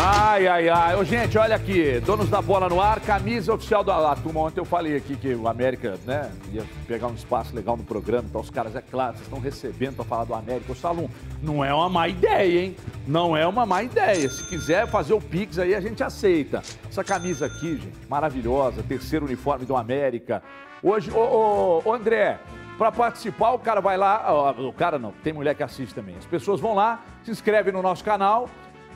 Ai, ai, ai. Ô, gente, olha aqui. Donos da bola no ar, camisa oficial do a turma. Ontem eu falei aqui que o América, né, ia pegar um espaço legal no programa. Então, os caras, é claro, vocês estão recebendo pra falar do América. Ô, Salum, não é uma má ideia, hein? Não é uma má ideia. Se quiser fazer o Pix aí, a gente aceita. Essa camisa aqui, gente, maravilhosa. Terceiro uniforme do América. Hoje, ô, ô, ô André, para participar, o cara vai lá. ó, o cara não, tem mulher que assiste também. As pessoas vão lá, se inscrevem no nosso canal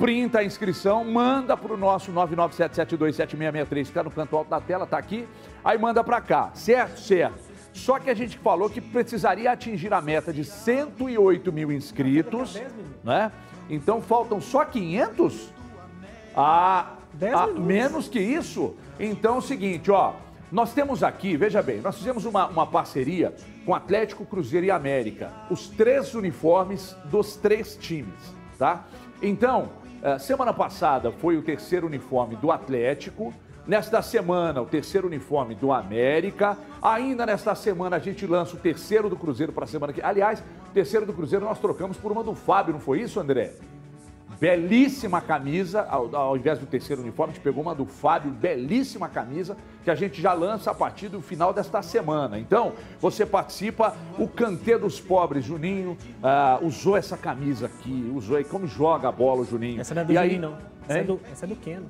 printa a inscrição, manda para o nosso 997727663, que está no canto alto da tela, tá aqui, aí manda para cá, certo? Certo. Só que a gente falou que precisaria atingir a meta de 108 mil inscritos, né? Então faltam só 500? Ah, ah, menos que isso? Então é o seguinte, ó, nós temos aqui, veja bem, nós fizemos uma, uma parceria com Atlético, Cruzeiro e América, os três uniformes dos três times, tá? Então, semana passada foi o terceiro uniforme do Atlético. Nesta semana, o terceiro uniforme do América. Ainda nesta semana, a gente lança o terceiro do Cruzeiro para a semana que. Aliás, o terceiro do Cruzeiro nós trocamos por uma do Fábio, não foi isso, André? Belíssima camisa, ao, ao invés do terceiro uniforme, a gente pegou uma do Fábio, belíssima camisa, que a gente já lança a partir do final desta semana. Então, você participa, o Cantê dos Pobres, Juninho, ah, usou essa camisa aqui, usou aí, como joga a bola o Juninho. Essa não é do E aí- Juninho, não. Essa é, do, essa é do Keno.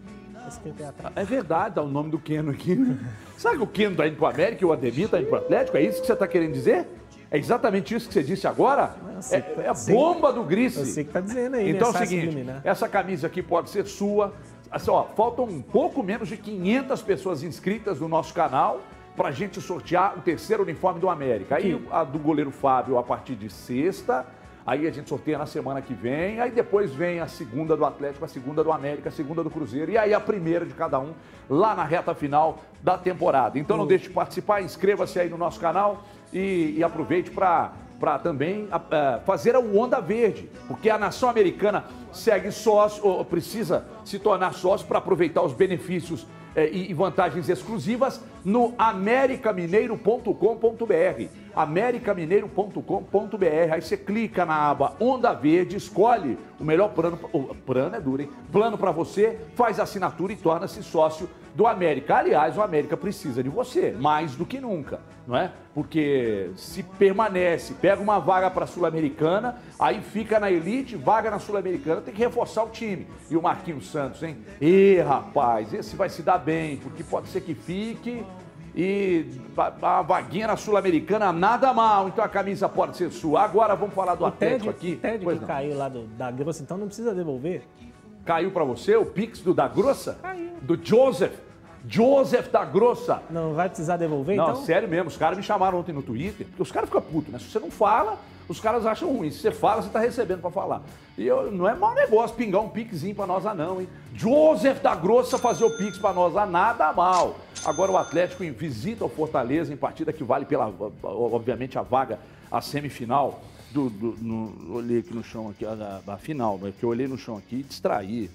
É verdade, dá o nome do Keno aqui. Sabe que o Keno tá indo pro América e o Ademir tá indo pro Atlético? É isso que você tá querendo dizer? É exatamente isso que você disse agora? É, tá- é a bomba do Grice. eu sei que tá dizendo aí, Então é o seguinte, subliminar. essa camisa aqui pode ser sua. Assim, ó, faltam um pouco menos de 500 pessoas inscritas no nosso canal pra gente sortear o terceiro uniforme do América. Aí a do goleiro Fábio a partir de sexta. Aí a gente sorteia na semana que vem. Aí depois vem a segunda do Atlético, a segunda do América, a segunda do Cruzeiro. E aí a primeira de cada um lá na reta final da temporada. Então não deixe de participar, inscreva-se aí no nosso canal e, e aproveite para para também a- a, fazer o Onda Verde, porque a nação americana segue sócio, ou precisa se tornar sócio para aproveitar os benefícios eh, e e vantagens exclusivas no americamineiro.com.br. americamineiro.com.br. Aí você clica na aba Onda Verde, escolhe o melhor plano, o plano é duro, hein? Plano para você, faz assinatura e torna-se sócio do América. Aliás, o América precisa de você, mais do que nunca, não é? Porque se permanece, pega uma vaga para Sul-Americana, aí fica na elite, vaga na Sul-Americana, tem que reforçar o time. E o Marquinhos Santos, hein? Ê, rapaz, esse vai se dar bem, porque pode ser que fique e a vaguinha na Sul-Americana nada mal, então a camisa pode ser sua. Agora vamos falar do O Atlético aqui. TED Pois que não. caiu lá do, da grossa, então não precisa devolver. Caiu para você o Pix do da Grossa? Do Joseph. Joseph da Grossa. Não vai precisar devolver, Não, então? sério mesmo, os caras me chamaram ontem no Twitter, porque os caras ficam putos, né? Se você não fala, os caras acham ruim. Se você fala, você tá recebendo pra falar. E eu, não é mau negócio pingar um pixinho pra nós, ah, não, hein? Joseph da Grossa fazer o pix pra nós, ah, nada mal. Agora o Atlético em- visita o Fortaleza em partida que vale pela, obviamente, a vaga, a semifinal. Do, do- no- olhei aqui no chão, aqui, a, a- a final, que eu olhei no chão aqui e distraí.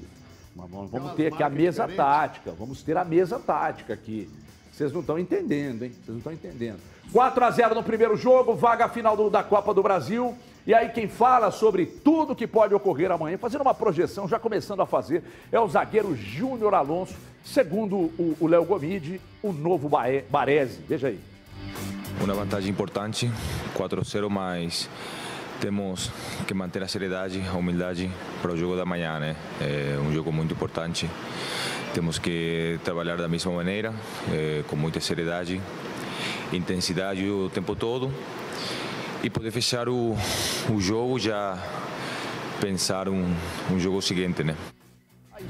Mas vamos, vamos ter aqui a mesa tática, vamos ter a mesa tática aqui. Vocês não estão entendendo, hein? Vocês não estão entendendo. 4 a 0 no primeiro jogo, vaga final do- da Copa do Brasil. E aí quem fala sobre tudo que pode ocorrer amanhã, fazendo uma projeção, já começando a fazer, é o zagueiro Júnior Alonso, segundo o Léo Gomide, o novo Baresi. Veja aí. Uma vantagem importante, 4-0, mas temos que manter a seriedade, a humildade para o jogo da manhã, né? É um jogo muito importante. Temos que trabalhar da mesma maneira, eh, com muita seriedade, intensidade o tempo todo e poder fechar o, o jogo já pensar um, um jogo seguinte, né?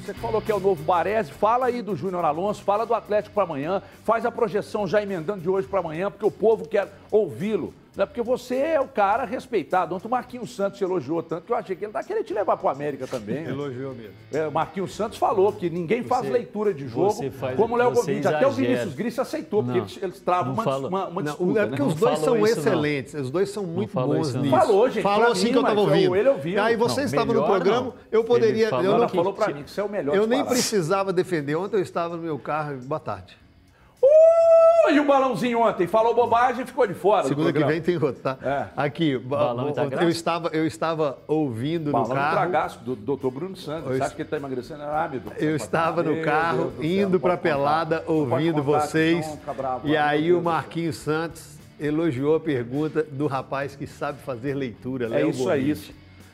Você falou que é o novo Baresi, fala aí do Júnior Alonso, fala do Atlético para amanhã, faz a projeção já emendando de hoje para amanhã, porque o povo quer ouvi-lo. Né? Porque você é o cara respeitado. Ontem o Marquinhos Santos elogiou tanto que eu achei que ele tá querendo te levar para América também. né? Elogiou mesmo. É, o Marquinhos Santos falou que ninguém faz Você- leitura de jogo faz- como o Léo Gomes. Até o. Vinícius Gris aceitou, porque Não, eles, eles travam não uma, fala- uma, uma Não, disputa. é porque né? os dois são isso, não. excelentes, os dois são muito bons nisso. Falou, gente, Falou assim mim, que eu tava ouvindo. ele ouviu. E aí você Não, estava no programa, não. eu poderia. Ele falou- eu não, falou pra mim que você é o melhor eu nem precisava defender. Ontem eu estava no meu carro, boa tarde. Uh, e o balãozinho ontem? Falou bobagem e ficou de fora. Segunda que vem tem outro, tá? É. Aqui, Balão eu, Itagraço? estava, eu estava ouvindo Balão no carro. tragaço do doutor Bruno Santos. Eu Você acha que ele está emagrecendo? Ah, meu Deus. Eu estava no carro, indo para Pelada, ouvindo vocês. E aí o Marquinhos Santos elogiou a pergunta do rapaz que sabe fazer leitura, É Léo isso aí.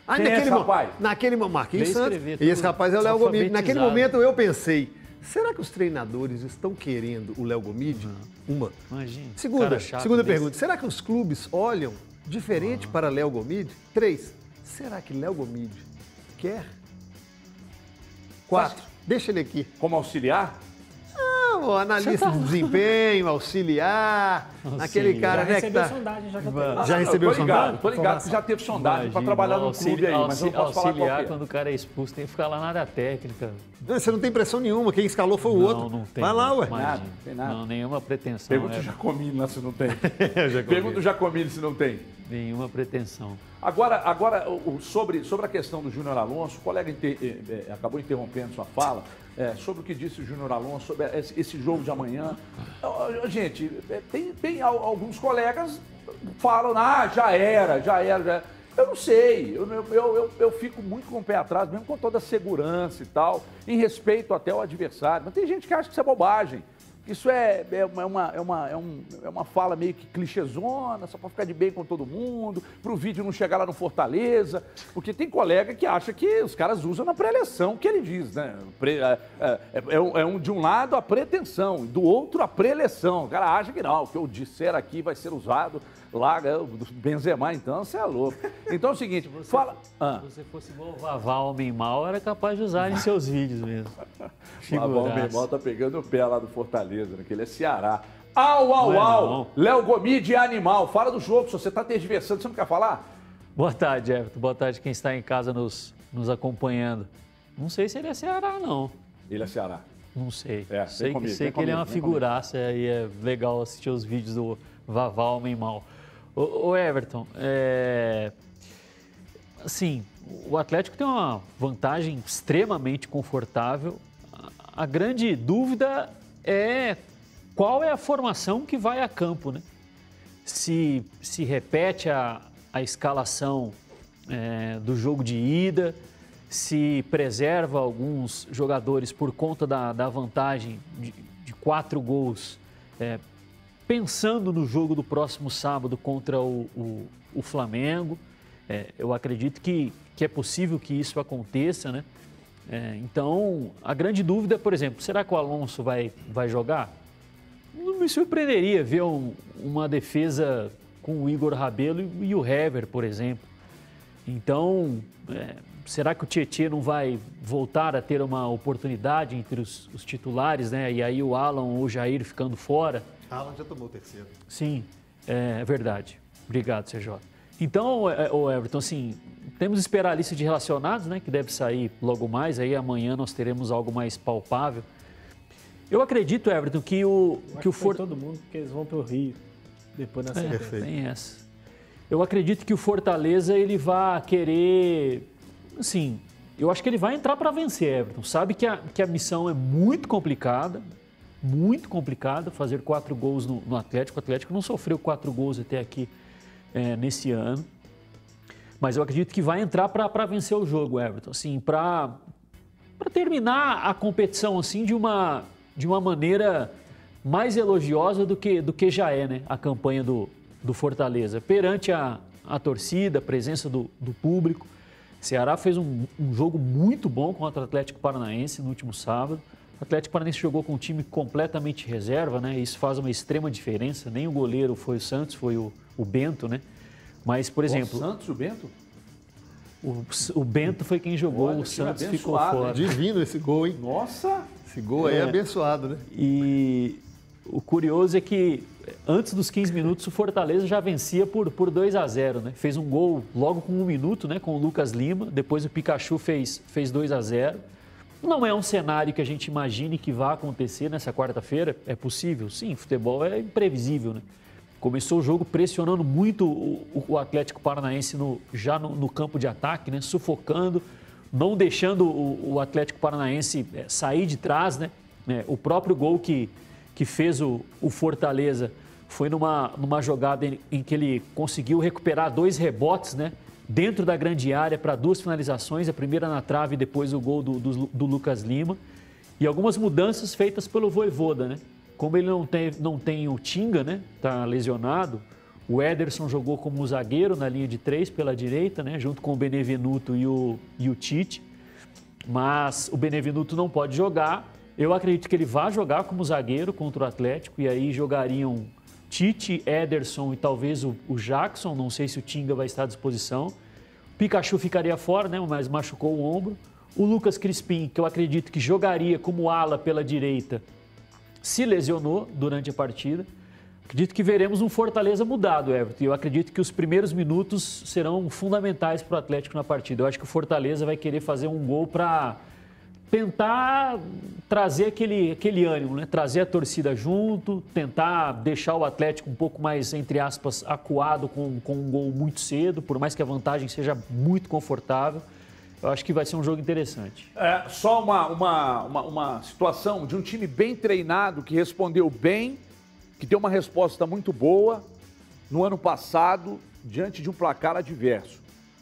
Ah, Quem é naquele, esse rapaz? naquele mo- Marquinhos Santos. E esse tudo. rapaz é o Léo Gomide. Naquele momento eu pensei, será que os treinadores estão querendo o Léo Gomide? Uma. Imagina. Segunda, cara chato segunda desse. pergunta, será que os clubes olham diferente para Léo Gomide? Três, será que Léo Gomide quer? Quatro, deixa ele aqui. Como auxiliar? O analista de desempenho, auxiliar, aquele cara, Já né, que recebeu tá... sondagem, já Vai. Já recebeu tô ligado, sondagem? Tô ligado que já teve sondagem para trabalhar no auxili- clube aí, mas eu não posso falar qual auxiliar é. quando o cara é expulso, tem que ficar lá na área técnica. Não, Você não tem pressão nenhuma, quem escalou foi o não, outro. não tem. Vai lá, ué. Imagina. Nada, tem nada. Não, nenhuma pretensão. Pergunta é, o Jacomini lá se não tem. Pergunta o Jacomini se não tem. Nenhuma pretensão. Agora, agora sobre, sobre a questão do Júnior Alonso, o colega inte- eh, eh, acabou interrompendo sua fala eh, sobre o que disse o Júnior Alonso, sobre esse, esse jogo de amanhã. Gente, eh, tem, tem al- alguns colegas falam, ah, já era, já era, já era. Eu não sei, eu, eu, eu- eu fico muito com o pé atrás, mesmo com toda a segurança e tal, em respeito até ao adversário. Mas tem gente que acha que isso é bobagem. Isso é, é, uma, é, uma, é, uma, é, um- é uma fala meio que clichêzona, só para ficar de bem com todo mundo, para o vídeo não chegar lá no Fortaleza. Porque tem colega que acha que os caras usam na pré-eleição, que ele diz, né? É, é- é um, é um- de um lado a pretensão, do outro a pré-eleição. O cara acha que não, o que eu disser aqui vai ser usado do Benzema, então você é louco. Então é o seguinte, fala. Ah. Se você fosse igual o Vavá, homem mal, era capaz de usar em seus vídeos mesmo. Abel Figuraça. Memol tá pegando o pé lá do Fortaleza, né? Que ele é Ceará. Au, au, é au! Léo Gomide é animal. Fala do jogo, se você tá tergiversando, você não quer falar? Boa tarde, Everton. Boa tarde quem está em casa nos, nos acompanhando. Não sei se ele é Ceará, não. Ele é Ceará. Não sei. É, sei que, comigo, sei vem que ele é uma comigo, vem comigo. figuraça e é legal assistir os vídeos do Vavá Homem Mal. Ô, Everton, é... assim, o Atlético tem uma vantagem extremamente confortável. A- A grande dúvida é qual é a formação que vai a campo, né? Se se repete a, a escalação é, do jogo de ida, se preserva alguns jogadores por conta da, da vantagem de, de quatro gols, é, pensando no jogo do próximo sábado contra o, o- o Flamengo. É, eu acredito que, que é possível que isso aconteça, né? É, então, a grande dúvida, por exemplo, será que o Alonso vai, vai jogar? Não me surpreenderia ver um- uma defesa com o Igor Rabelo e, e o Hever, por exemplo. Então, é, será que o Tietchan não vai voltar a ter uma oportunidade entre os, os titulares, né? E aí o Alan ou o Jair ficando fora? Alan já tomou o terceiro. Sim, é verdade. Obrigado, CJ. Então, é, o Everton, assim, temos que esperar a lista de relacionados, né? Que deve sair logo mais. Aí amanhã nós teremos algo mais palpável. Eu acredito, Everton, que o, que o foi For... todo mundo, porque eles vão pro Rio depois na É, tem essa. Eu acredito que o Fortaleza ele vai querer, assim, eu acho que ele vai entrar para vencer, Everton. Sabe que a, que a missão é muito complicada, muito complicada, fazer quatro gols no, no Atlético. O Atlético não sofreu quatro gols até aqui é, nesse ano. Mas eu acredito que vai entrar para vencer o jogo, Everton. Assim, para terminar a competição assim de uma, de uma maneira mais elogiosa do que, do que já é né, a campanha do, do Fortaleza. Perante a, a torcida, a presença do, do público. Ceará fez um, um jogo muito bom contra o Atlético Paranaense no último sábado. O Atlético Paranaense jogou com um time completamente reserva, né? Isso faz uma extrema diferença. Nem o goleiro foi o Santos, foi o, o Bento, né? Mas, por exemplo, O Santos, o Bento? o, o Bento foi quem jogou, Olha, o Santos ficou fora. Divino esse gol, hein? Nossa! Esse gol aí é É. abençoado, né? E o curioso é que antes dos 15 minutos o Fortaleza já vencia por, por 2 a 0, né? Fez um gol logo com um minuto, né? Com o Lucas Lima. Depois o Pikachu fez, fez 2 a 0. Não é um cenário que a gente imagine que vá acontecer nessa quarta-feira. É possível? Sim, futebol é imprevisível, né? Começou o jogo pressionando muito o, Atlético Paranaense no, já no, no campo de ataque, né? Sufocando, não deixando o, o Atlético Paranaense eh, sair de trás, né? É, o próprio gol que, que fez o, o Fortaleza foi numa, numa jogada em, em, que ele conseguiu recuperar dois rebotes, né? Dentro da grande área para duas finalizações, a primeira na trave e depois o gol do, do, do Lucas Lima. E algumas mudanças feitas pelo Voivoda, né? Como ele não tem, não tem o Tinga, né? Tá lesionado. O Ederson jogou como zagueiro na linha de três pela direita, né? Junto com o Benevenuto e o, e o Tite. Mas o Benevenuto não pode jogar. Eu acredito que ele vai jogar como zagueiro contra o Atlético. E aí jogariam Tite, Ederson e talvez o, o Jackson. Não sei se o Tinga vai estar à disposição. Pikachu ficaria fora, né? Mas machucou o ombro. O Lucas Crispim, que eu acredito que jogaria como ala pela direita, se lesionou durante a partida. Acredito que veremos um Fortaleza mudado, Everton. Eu acredito que os primeiros minutos serão fundamentais para o Atlético na partida. Eu acho que o Fortaleza vai querer fazer um gol para tentar trazer aquele, aquele ânimo, né? trazer a torcida junto, tentar deixar o Atlético um pouco mais, entre aspas, acuado com, com um gol muito cedo, por mais que a vantagem seja muito confortável. Eu acho que vai ser um jogo interessante. É, só uma, uma, uma, uma situação de um time bem treinado, que respondeu bem, que deu uma resposta muito boa no ano passado, diante de um placar adverso.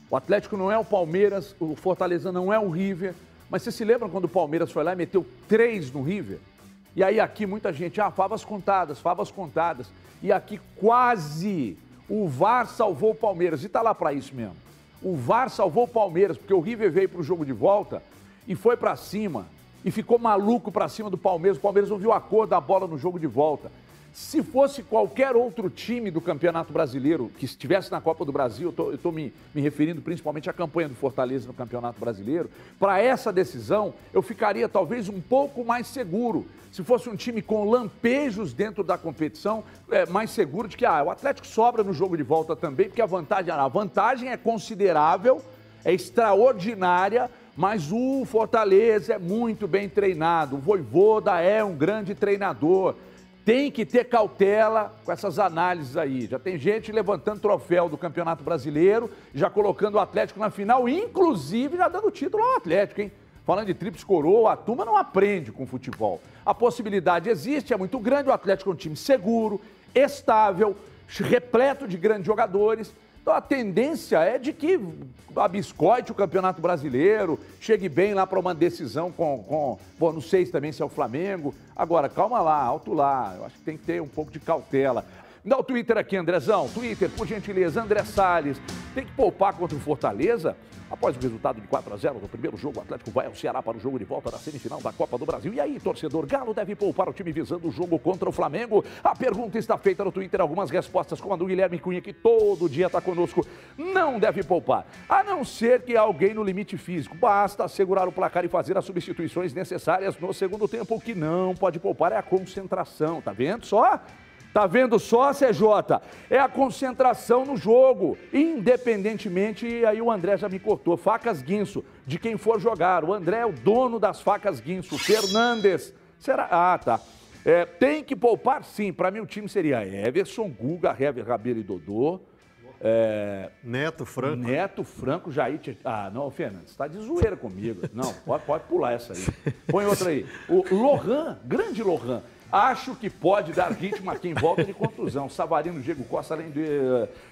O Atlético não é o Palmeiras, o Fortaleza não é o River, mas você se lembra quando o Palmeiras foi lá e meteu três no River? E aí aqui muita gente, ah, favas contadas, favas contadas. E aqui quase o VAR salvou o Palmeiras. E tá lá para isso mesmo. O VAR salvou o Palmeiras, porque o River veio para o jogo de volta e foi para cima e ficou maluco para cima do Palmeiras. O Palmeiras não viu a cor da bola no jogo de volta. Se fosse qualquer outro time do Campeonato Brasileiro que estivesse na Copa do Brasil, eu estou me, me, referindo principalmente à campanha do Fortaleza no Campeonato Brasileiro, para essa decisão eu ficaria talvez um pouco mais seguro. Se fosse um time com lampejos dentro da competição, é, mais seguro de que ah, o Atlético sobra no jogo de volta também, porque a vantagem, a vantagem é considerável, é extraordinária, mas o Fortaleza é muito bem treinado. O Voivoda é um grande treinador tem que ter cautela com essas análises aí. Já tem gente levantando troféu do Campeonato Brasileiro, já colocando o Atlético na final, inclusive já dando título ao Atlético, hein? Falando de tríplice coroa, a turma não aprende com futebol. A possibilidade existe, é muito grande. O Atlético é um time seguro, estável, repleto de grandes jogadores. Então a tendência é de que abiscoite o Campeonato Brasileiro, chegue bem lá para uma decisão com, com. Bom, não sei também se é o Flamengo. Agora, calma lá, alto lá. Eu acho que tem que ter um pouco de cautela. Dá o Twitter aqui, Andrezão. Twitter, por gentileza, André Salles. Tem que poupar contra o Fortaleza? Após o resultado de 4 a 0 no primeiro jogo, o Atlético vai ao Ceará para o jogo de volta da semifinal da Copa do Brasil. E aí, torcedor Galo deve poupar o time visando o jogo contra o Flamengo? A pergunta está feita no Twitter, algumas respostas, como a do Guilherme Cunha, que todo dia está conosco. Não deve poupar, a não ser que alguém no limite físico. Basta segurar o placar e fazer as substituições necessárias no segundo tempo. O que não pode poupar é a concentração, tá vendo só? Tá vendo só, CJ? É a concentração no jogo, independentemente, e aí o André já me cortou, facas guinso, de quem for jogar. O André é o dono das facas guinso, Fernandes. Será? Ah, tá. É, tem que poupar sim. Para mim o time seria Everson, Guga, Hever, Rabelo e Dodô. É... Neto Franco. Neto Franco, Jair. Ah, não, Fernandes, está de zoeira comigo. Não, pode, pode pular essa aí. Põe outra aí. O Lohan, grande Lohan. Acho que pode dar ritmo a quem volta de contusão. Savarino, Diego Costa, além de,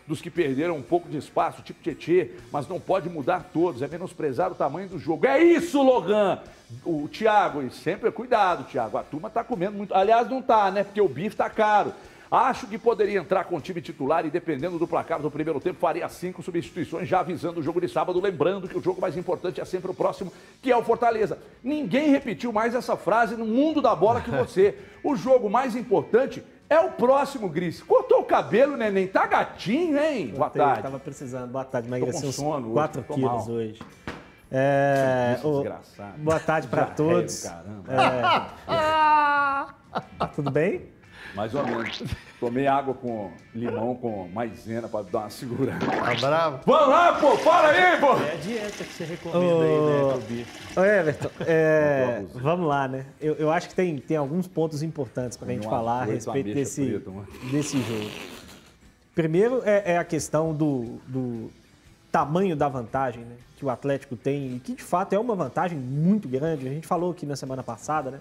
dos que perderam um pouco de espaço, tipo Tietê, mas não pode mudar todos, é menosprezar o tamanho do jogo. É isso, Logan! O Thiago, e sempre cuidado, Thiago, a turma tá comendo muito. Aliás, não tá, né? Porque o bife tá caro. Acho que poderia entrar com o time titular e, dependendo do placar do primeiro tempo, faria cinco substituições, já avisando o jogo de sábado. Lembrando que o jogo mais importante é sempre o próximo, que é o Fortaleza. Ninguém repetiu mais essa frase no mundo da bola que você. O jogo mais importante é o próximo, Gris. Cortou o cabelo, neném. Tá gatinho, hein? Boa tarde. Tava precisando. Boa tarde. Emagreci uns 4 quilos mal. hoje. É, o, boa tarde para todos. Caramba. É, tudo bem? Mais ou menos. Tomei água com limão com maisena para dar uma segurada. Tá bravo? Vamos lá, pô! Para aí, pô! É a dieta que você recomenda oh, aí, né? Ô, Everton, é, vamos lá, né? Eu, eu acho que tem, tem alguns pontos importantes para a gente falar a respeito desse, preta, desse jogo. Primeiro é, é a questão do, do tamanho da vantagem né, que o Atlético tem, e que de fato é uma vantagem muito grande. A gente falou aqui na semana passada, né?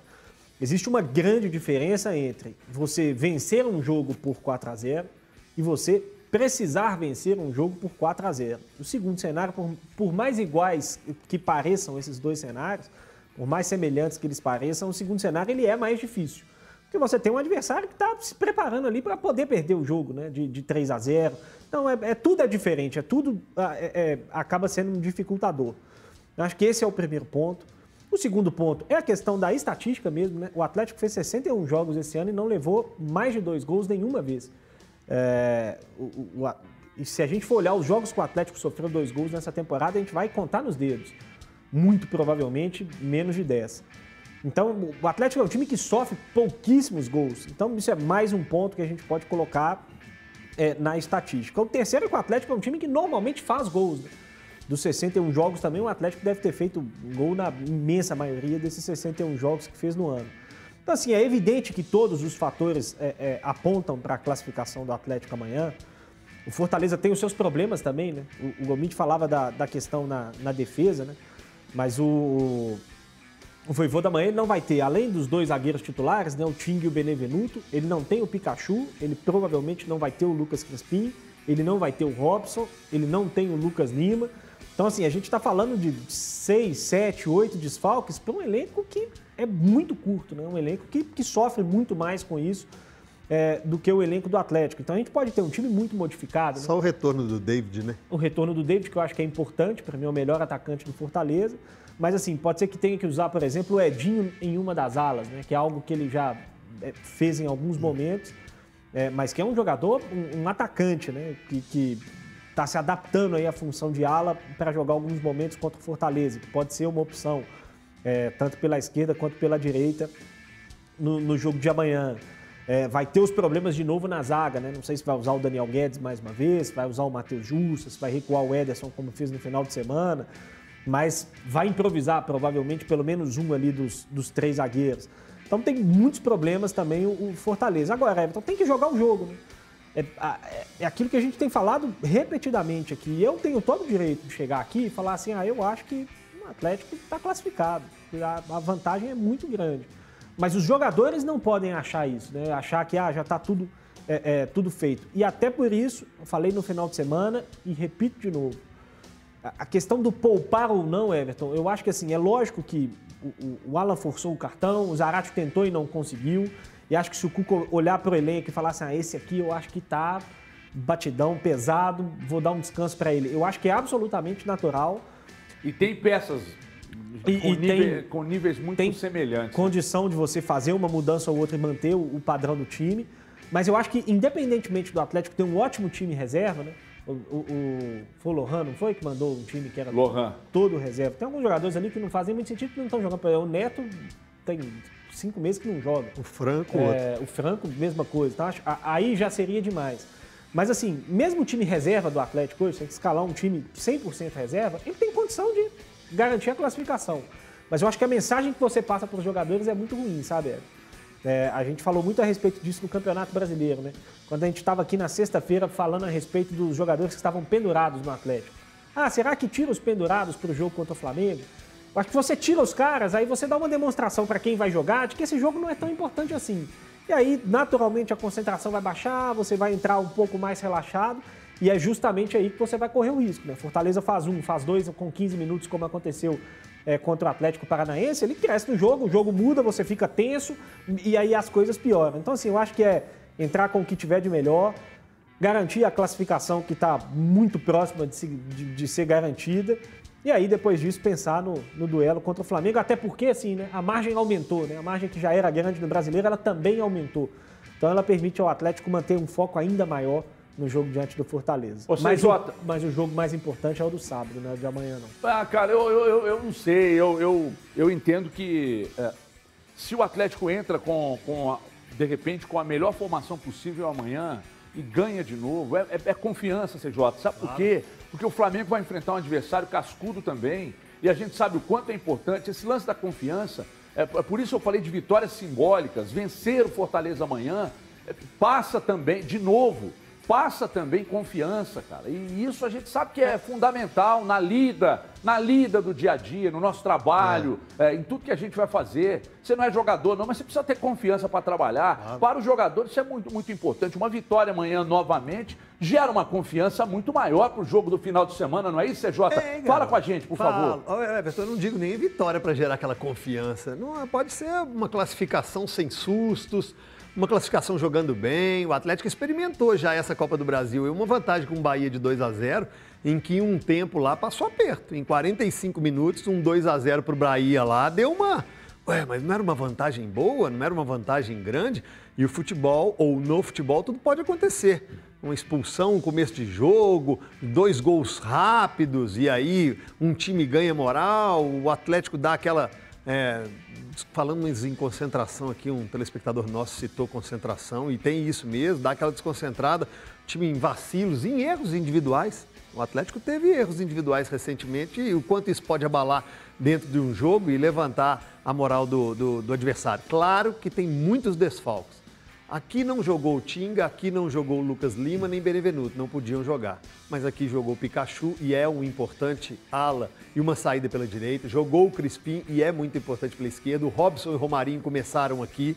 Existe uma grande diferença entre você vencer um jogo por 4 a 0 e você precisar vencer um jogo por 4 a 0. O segundo cenário, por, por mais iguais que pareçam esses dois cenários, por mais semelhantes que eles pareçam, o segundo cenário ele é mais difícil. Porque você tem um adversário que está se preparando ali para poder perder o jogo, né? De, de 3 a 0. Então, é, é tudo é diferente, é tudo ah, é, é, acaba sendo um dificultador. Eu acho que esse é o primeiro ponto. O segundo ponto é a questão da estatística mesmo, né? O Atlético fez 61 jogos esse ano e não levou mais de dois gols nenhuma vez. É, o, o, e se a gente for olhar os jogos que o Atlético sofreu dois gols nessa temporada, a gente vai contar nos dedos. Muito provavelmente menos de 10. Então, o Atlético é um time que sofre pouquíssimos gols. Então, isso é mais um ponto que a gente pode colocar é, na estatística. O terceiro é que o Atlético é um time que normalmente faz gols. Né? Dos 61 jogos também, o Atlético deve ter feito gol na imensa maioria desses 61 jogos que fez no ano. Então, assim, é evidente que todos os fatores é, é, apontam para a classificação do Atlético amanhã. O Fortaleza tem os seus problemas também, né? O, o Gomit falava da, da questão na, na, defesa, né? Mas o, o Voivô da manhã não vai ter, além dos dois zagueiros titulares, né? O Ting e o Benevenuto, ele não tem o Pikachu, ele provavelmente não vai ter o Lucas Crespim, ele não vai ter o Robson, ele não tem o Lucas Lima. Então, assim, a gente está falando de seis, sete, oito desfalques para um elenco que é muito curto, né? Um elenco que, que sofre muito mais com isso é, do que o elenco do Atlético. Então a gente pode ter um time muito modificado. Né? Só né? o retorno do David, né? O retorno do David, que eu acho que é importante, para mim é o melhor atacante do Fortaleza. Mas assim, pode ser que tenha que usar, por exemplo, o Edinho em uma das alas, né? Que é algo que ele já é, fez em alguns momentos, é, mas que é um jogador, um, um atacante, né? Que está se adaptando aí à função de ala para jogar alguns momentos contra o Fortaleza, que pode ser uma opção é, tanto pela esquerda quanto pela direita, no, no jogo de amanhã. É, vai ter os problemas de novo na zaga, né? Não sei se vai usar o Daniel Guedes mais uma vez, vai usar o Matheus Justa, se vai recuar o Ederson como fez no final de semana, mas vai improvisar provavelmente pelo menos um ali dos, dos três zagueiros. Então tem muitos problemas também o, o Fortaleza. Agora, Everton, tem que jogar o jogo, né? É, é, é, aquilo que a gente tem falado repetidamente aqui. Eu tenho todo o direito de chegar aqui e falar assim, ah, eu acho que o Atlético está classificado. A, vantagem é muito grande. Mas os jogadores não podem achar isso, né? Achar que ah, já está tudo, é, é, tudo feito. E até por isso, eu falei no final de semana e repito de novo. A questão do poupar ou não, Everton, eu acho que assim, é lógico que o, o Alan forçou o cartão, o Zarate tentou e não conseguiu. E acho que se o Cuca olhar para o elenco e falar assim, ah, esse aqui eu acho que está batidão, pesado, vou dar um descanso para ele. Eu acho que é absolutamente natural e tem peças e, com, e nível, tem, com, níveis muito tem semelhantes. Condição de você fazer uma mudança ou outra e manter o, o, padrão do time. Mas eu acho que, independentemente do Atlético ter um ótimo time reserva, né? O, o, o, foi o Lohan, não foi? Que mandou um time que era Lohan. todo reserva. Tem alguns jogadores ali que não fazem muito sentido, que não estão jogando. O Neto tem cinco meses que não joga. O Franco, é, outro. O Franco, mesma coisa. Então, aí já seria demais. Mas assim, mesmo o time reserva do Atlético hoje, se escalar um time 100% reserva, ele tem condição de garantir a classificação. Mas eu acho que a mensagem que você passa para os jogadores é muito ruim, sabe? É, a gente falou muito a respeito disso no Campeonato Brasileiro, né? Quando a gente estava aqui na sexta-feira falando a respeito dos jogadores que estavam pendurados no Atlético. Ah, será que tira os pendurados para o jogo contra o Flamengo? Acho que você tira os caras, aí você dá uma demonstração para quem vai jogar de que esse jogo não é tão importante assim. E aí, naturalmente, a concentração vai baixar, você vai entrar um pouco mais relaxado. E é justamente aí que você vai correr o risco. Né? Fortaleza faz um, faz dois com 15 minutos, como aconteceu é, contra o Atlético Paranaense. Ele cresce no jogo, o jogo muda, você fica tenso e aí as coisas pioram. Então, assim, eu acho que é entrar com o que tiver de melhor, garantir a classificação que está muito próxima de, de, de ser garantida e aí, depois disso, pensar no, no, duelo contra o Flamengo, até porque, assim, né, a margem aumentou, né? A margem que já era grande no brasileiro, ela também aumentou. Então, ela permite ao Atlético manter um foco ainda maior no jogo diante do Fortaleza. Ou mas, o, mas o jogo mais importante é o do sábado, né? O de amanhã não. Ah, cara, eu, eu, eu não sei. Eu, eu, eu entendo que é, se o Atlético entra com, com a, de repente, com a melhor formação possível amanhã e ganha de novo, é, é, é confiança, CJ. Sabe claro. por quê? Porque o Flamengo vai enfrentar um adversário cascudo também, e a gente sabe o quanto é importante esse lance da confiança. É, é por isso eu falei de vitórias simbólicas, vencer o Fortaleza amanhã é, passa também, de novo, passa também confiança, cara. E isso a gente sabe que é fundamental na lida, na lida do dia a dia, no nosso trabalho, é. É, em tudo que a gente vai fazer. Você não é jogador, não, mas você precisa ter confiança para trabalhar. Para os jogadores, isso é muito, muito importante. Uma vitória amanhã novamente gera uma confiança muito maior para o jogo do final de semana, não é isso, CJ? É, Fala com a gente, por Fala. favor. Everton, eu não digo nem vitória para gerar aquela confiança. Não, pode ser uma classificação sem sustos uma classificação jogando bem. O Atlético experimentou já essa Copa do Brasil e uma vantagem com o Bahia de 2 a 0 em que um tempo lá passou aperto. Em 45 minutos, um 2 a 0 para o Bahia lá deu uma. Ué, mas não era uma vantagem boa, não era uma vantagem grande? E o futebol, ou no futebol, tudo pode acontecer. Uma expulsão, um começo de jogo, dois gols rápidos, e aí um time ganha moral, o Atlético dá aquela. É, falamos em concentração aqui, um telespectador nosso citou concentração, e tem isso mesmo, dá aquela desconcentrada, time em vacilos, em erros individuais. O Atlético teve erros individuais recentemente e o quanto isso pode abalar dentro de um jogo e levantar a moral do, do, do adversário. Claro que tem muitos desfalques. Aqui não jogou Tinga, aqui não jogou Lucas Lima nem Benevenuto, não podiam jogar. Mas aqui jogou Pikachu e é um importante ala e uma saída pela direita. Jogou o Crispim e é muito importante pela esquerda. O Robson e o Romarinho começaram aqui.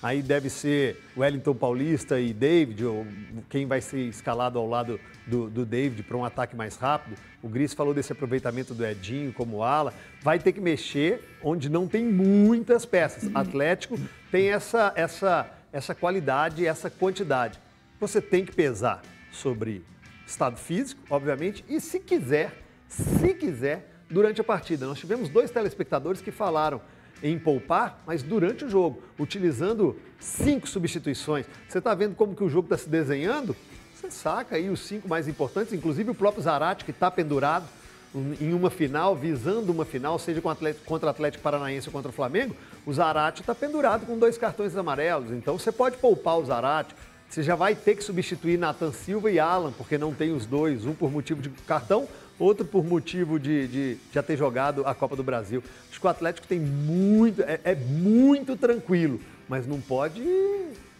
Aí deve ser Wellington Paulista e David, ou quem vai ser escalado ao lado do, do David para um ataque mais rápido. O Gris falou desse aproveitamento do Edinho como ala. Vai ter que mexer onde não tem muitas peças. Atlético tem essa, essa essa qualidade, essa quantidade. Você tem que pesar sobre estado físico, obviamente, e se quiser, se quiser, durante a partida. Nós tivemos dois telespectadores que falaram em poupar, mas durante o jogo, utilizando cinco substituições. Você está vendo como que o jogo está se desenhando? Você saca aí os cinco mais importantes, inclusive o próprio Zarate, que está pendurado em uma final, visando uma final, seja contra o Atlético Paranaense ou contra o Flamengo, o Zarate está pendurado com dois cartões amarelos. Então você pode poupar o Zarate. Você já vai ter que substituir Nathan Silva e Alan, porque não tem os dois, um por motivo de cartão, outro por motivo de, de já ter jogado a Copa do Brasil. Acho que o Atlético tem muito, é, é muito tranquilo, mas não pode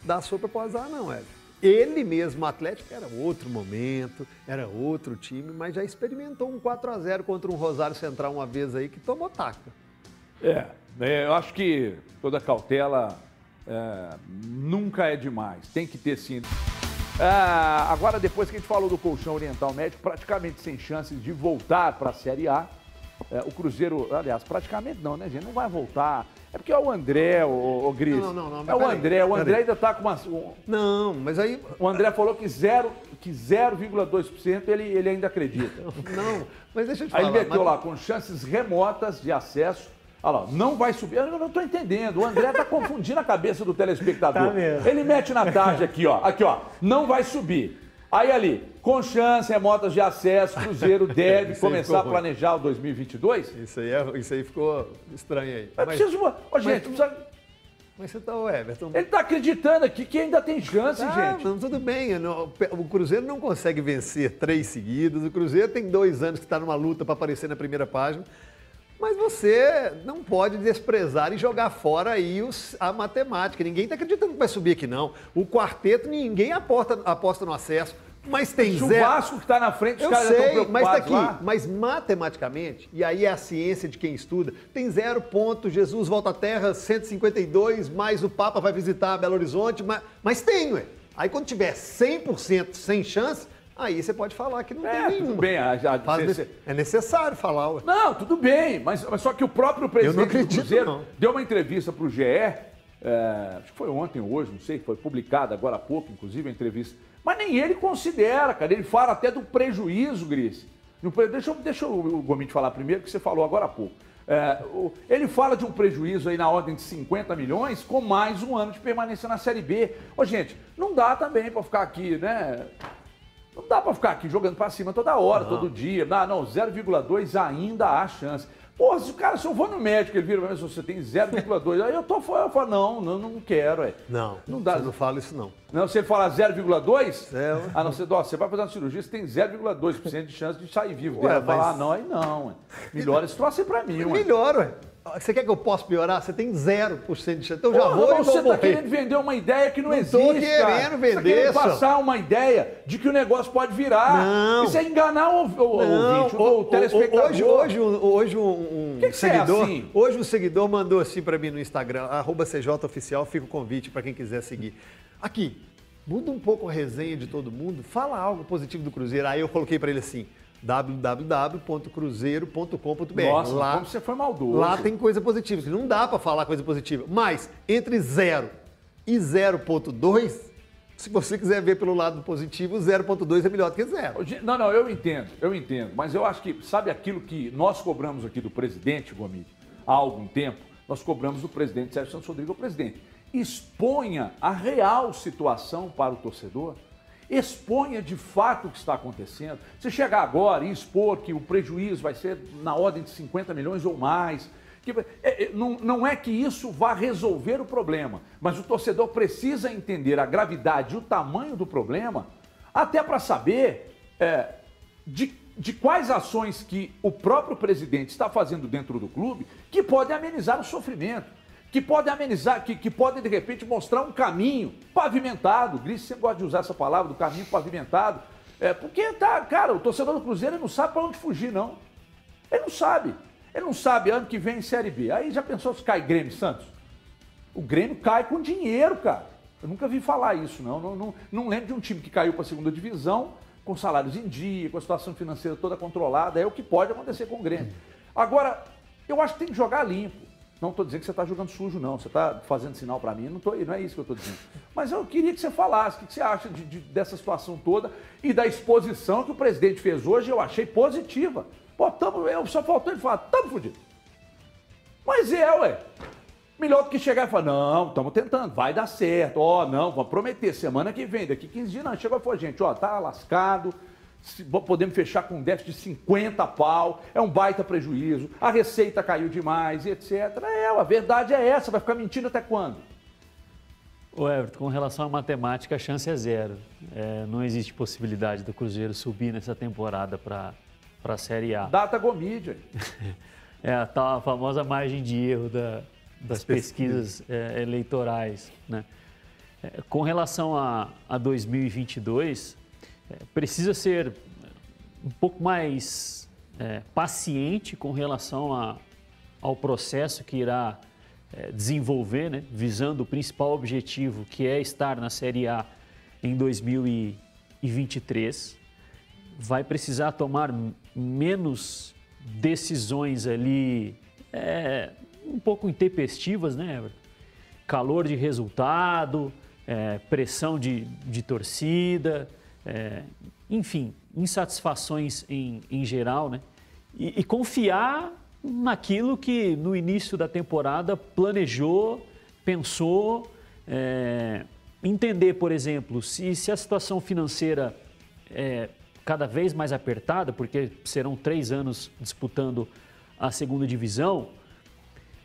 dar sopa para o azar, não, Hélio. Ele mesmo, o Atlético, era outro momento, era outro time, mas já experimentou um 4 a 0 contra um Rosário Central uma vez aí que tomou taca. É, é eu acho que toda cautela é, nunca é demais. Tem que ter sim. É, agora, depois que a gente falou do colchão oriental médico, praticamente sem chances de voltar para a Série A. É, o Cruzeiro, aliás, praticamente não, né, gente? Não vai voltar. É porque é o André, o, o Gris. Não, não, não. É o André. Aí, o André ainda está com uma. Um, não, mas aí. O André falou que 0,2% que 0,2% ele, ele ainda acredita. Não, mas deixa eu te falar. Aí ele meteu mas... lá com chances remotas de acesso. Olha lá, não vai subir. Eu não estou entendendo. O André está confundindo a cabeça do telespectador. Tá mesmo. Ele mete na tarde aqui, ó. Aqui, ó. Não vai subir. Aí ali, com chance, remotas de acesso, Cruzeiro deve começar a planejar o 2022? Isso aí, é, isso aí ficou estranho aí. Mas, mas preciso, ô, gente, mas, precisa... mas você tá, o Everton. Ele está acreditando aqui que ainda tem chance, ah, gente. Não, tudo bem. Não, o Cruzeiro não consegue vencer três seguidos. O Cruzeiro tem dois anos que está numa luta para aparecer na primeira página. Mas você não pode desprezar e jogar fora aí os, a matemática. Ninguém está acreditando que vai subir aqui, não. O quarteto, ninguém aposta, aposta no acesso. Mas tem zero. O Vasco que está na frente, os Eu caras sei, estão mas tá aqui. Lá. Mas matematicamente, e aí é a ciência de quem estuda, tem zero ponto, Jesus volta à Terra, 152, mais o Papa vai visitar Belo Horizonte, mas, mas tem, ué. Aí quando tiver 100% sem chance, aí você pode falar que não é, tem nenhuma. Tudo bem, a, a, cê, é necessário falar. Ué. Não, tudo bem, mas, mas, só que o próprio presidente acredito, do Cruzeiro não. deu uma entrevista para o GE, é, acho que foi ontem ou hoje, não sei, foi publicada agora há pouco, inclusive, a entrevista mas nem ele considera, cara. Ele fala até do prejuízo, Gris. Deixa, eu, deixa o Gomit falar primeiro, que você falou agora há pouco. É, ele fala de um prejuízo aí na ordem de 50 milhões com mais um ano de permanência na Série B. Ô, gente, não dá também para ficar aqui, né? Não dá para ficar aqui jogando para cima toda hora, não. todo dia. Não, não 0,2 ainda há chance. Porra, se o cara, se eu vou no médico, ele vira pra mim, você tem 0,2, aí eu tô fora, eu falo, não, não, não quero, é. Não, não dá. Você não fala isso não. Não, se ele falar 0,2, é, ah, não, você, você vai fazer uma cirurgia, você tem 0,2% de chance de sair vivo. Ué, mas... falar, ah, não, aí não. Melhora esse troço aí pra mim, ué. Melhora, ué. Você quer que eu possa piorar? Você tem 0% de chance. Então já vou e vou Você está querendo vender uma ideia que não, não existe, Estou querendo cara. vender, Você querendo passar uma ideia de que o negócio pode virar. Não. Isso é enganar o, o, não. ouvinte, o, o, telespectador. Hoje, hoje, hoje um, um que que seguidor, é assim? hoje um seguidor mandou assim para mim no Instagram, arroba CJOficial, fica o convite para quem quiser seguir. Aqui, muda um pouco a resenha de todo mundo, fala algo positivo do Cruzeiro. Aí eu coloquei para ele assim, www.cruzeiro.com.br. Nossa, lá, como você foi maldoso. Lá tem coisa positiva. Não dá para falar coisa positiva. Mas entre 0 e 0.2, se você quiser ver pelo lado positivo, 0.2 é melhor do que zero. Não, não, eu entendo, eu entendo. Mas eu acho que, sabe aquilo que nós cobramos aqui do presidente, Gomide, há algum tempo? Nós cobramos do presidente Sérgio Santos Rodrigues, o presidente. Exponha a real situação para o torcedor exponha de fato o que está acontecendo. Se chegar agora e expor que o prejuízo vai ser na ordem de 50 milhões ou mais, que, é, é, não, não é que isso vá resolver o problema, mas o torcedor precisa entender a gravidade e o tamanho do problema, até para saber é, de, de quais ações que o próprio presidente está fazendo dentro do clube que podem amenizar o sofrimento que podem amenizar, que, que podem de repente mostrar um caminho pavimentado. Gris sempre gosta de usar essa palavra, do caminho pavimentado. É, porque tá, cara, o torcedor do Cruzeiro não sabe para onde fugir, não. Ele não sabe. Ele não sabe ano que vem em Série B. Aí já pensou se cai Grêmio Santos? O Grêmio cai com dinheiro, cara. Eu nunca vi falar isso, não. Não, não, não lembro de um time que caiu para a segunda divisão com salários em dia, com a situação financeira toda controlada. É o que pode acontecer com o Grêmio. Agora, eu acho que tem que jogar limpo. Não estou dizendo que você está jogando sujo, não. Você está fazendo sinal para mim, não, tô, não é isso que eu estou dizendo. Mas eu queria que você falasse o que você acha de, de, dessa situação toda e da exposição que o presidente fez hoje, eu achei positiva. Pô, tamo, eu, só faltou ele falar, estamos fodidos. Mas é, ué. Melhor do que chegar e falar, não, estamos tentando, vai dar certo. Ó, oh, não, vamos prometer, semana que vem, daqui 15 dias, não. Chegou e falou, gente, ó, tá lascado, podemos fechar com um déficit de 50 pau, é um baita prejuízo, a receita caiu demais, etc. É, a verdade é essa, vai ficar mentindo até quando? O Everton, com relação à matemática, a chance é zero. É, não existe possibilidade do Cruzeiro subir nessa temporada para a Série A. Data Gomídia. é a tal a famosa margem de erro da, das pesquisas é, eleitorais. Né? É, com relação a, a 2022, é, precisa ser um pouco mais é, paciente com relação a, ao processo que irá é, desenvolver, né, visando o principal objetivo, que é estar na Série A em 2023. Vai precisar tomar menos decisões ali é, um pouco intempestivas, né, Everton? Calor de resultado, é, pressão de, de torcida, é, enfim, insatisfações em, em geral, né? E, e, confiar naquilo que no início da temporada planejou, pensou, é, entender, por exemplo, se, se a situação financeira é cada vez mais apertada, porque serão três anos disputando a segunda divisão,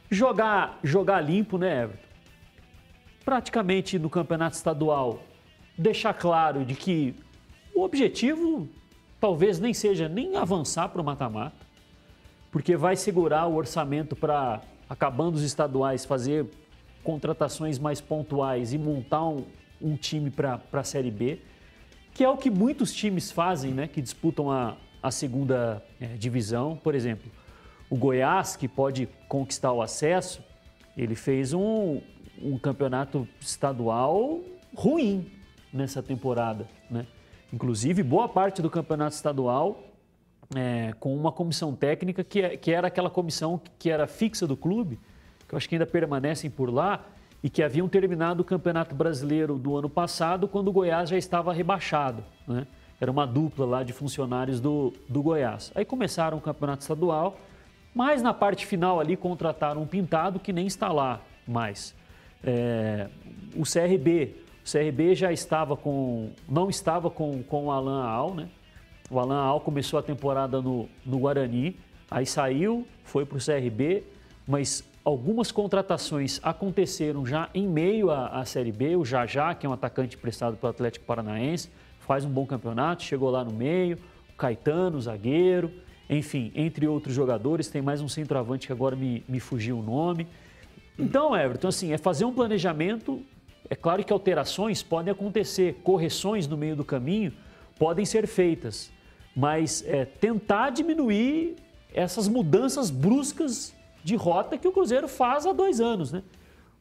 jogar, jogar limpo, né, Everton? Praticamente no campeonato estadual, deixar claro de que o objetivo talvez nem seja nem avançar para o mata-mata, porque vai segurar o orçamento para, acabando os estaduais, fazer contratações mais pontuais e montar um, um time para a Série B, que é o que muitos times fazem, né, que disputam a, a segunda é, divisão. Por exemplo, o Goiás, que pode conquistar o acesso, ele fez um, um campeonato estadual ruim nessa temporada, né? Inclusive, boa parte do campeonato estadual é, com uma comissão técnica que, é, que era aquela comissão que era fixa do clube, que eu acho que ainda permanecem por lá, e que haviam terminado o Campeonato Brasileiro do ano passado, quando o Goiás já estava rebaixado. Né? Era uma dupla lá de funcionários do, do Goiás. Aí começaram o Campeonato Estadual, mas na parte final ali contrataram um pintado que nem está lá mais. É, o CRB o CRB já estava com, não estava com, com o Alan Al, né? O Alan Al começou a temporada no, no Guarani, aí saiu, foi para o CRB, mas algumas contratações aconteceram já em meio à, à Série B. O Jajá, que é um atacante prestado pelo Atlético Paranaense, faz um bom campeonato, chegou lá no meio. O Caetano, zagueiro, enfim, entre outros jogadores. Tem mais um centroavante que agora me, me fugiu o nome. Então, Everton, assim, é fazer um planejamento. É claro que alterações podem acontecer, correções no meio do caminho podem ser feitas, mas é, tentar diminuir essas mudanças bruscas de rota que o Cruzeiro faz há dois anos, né?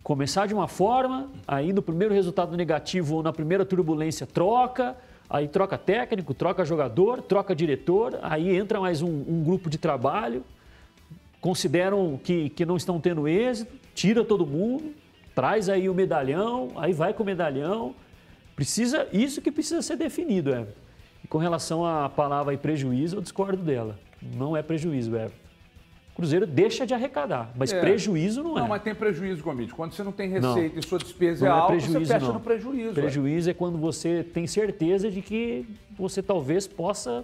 Começar de uma forma, aí no primeiro resultado negativo ou na primeira turbulência troca, aí troca técnico, troca jogador, troca diretor, aí entra mais um, um grupo de trabalho, consideram que, que não estão tendo êxito, tira todo mundo, traz aí o medalhão, aí vai com o medalhão. Precisa, isso que precisa ser definido, Everton. E com relação à palavra prejuízo, eu discordo dela. Não é prejuízo, Everton. Cruzeiro deixa de arrecadar, mas é. prejuízo não é. Não, mas tem prejuízo, Gomide. Quando você não tem receita não. e sua despesa não é, é alta, prejuízo, você fecha não. no prejuízo. Prejuízo é. é quando você tem certeza de que você talvez possa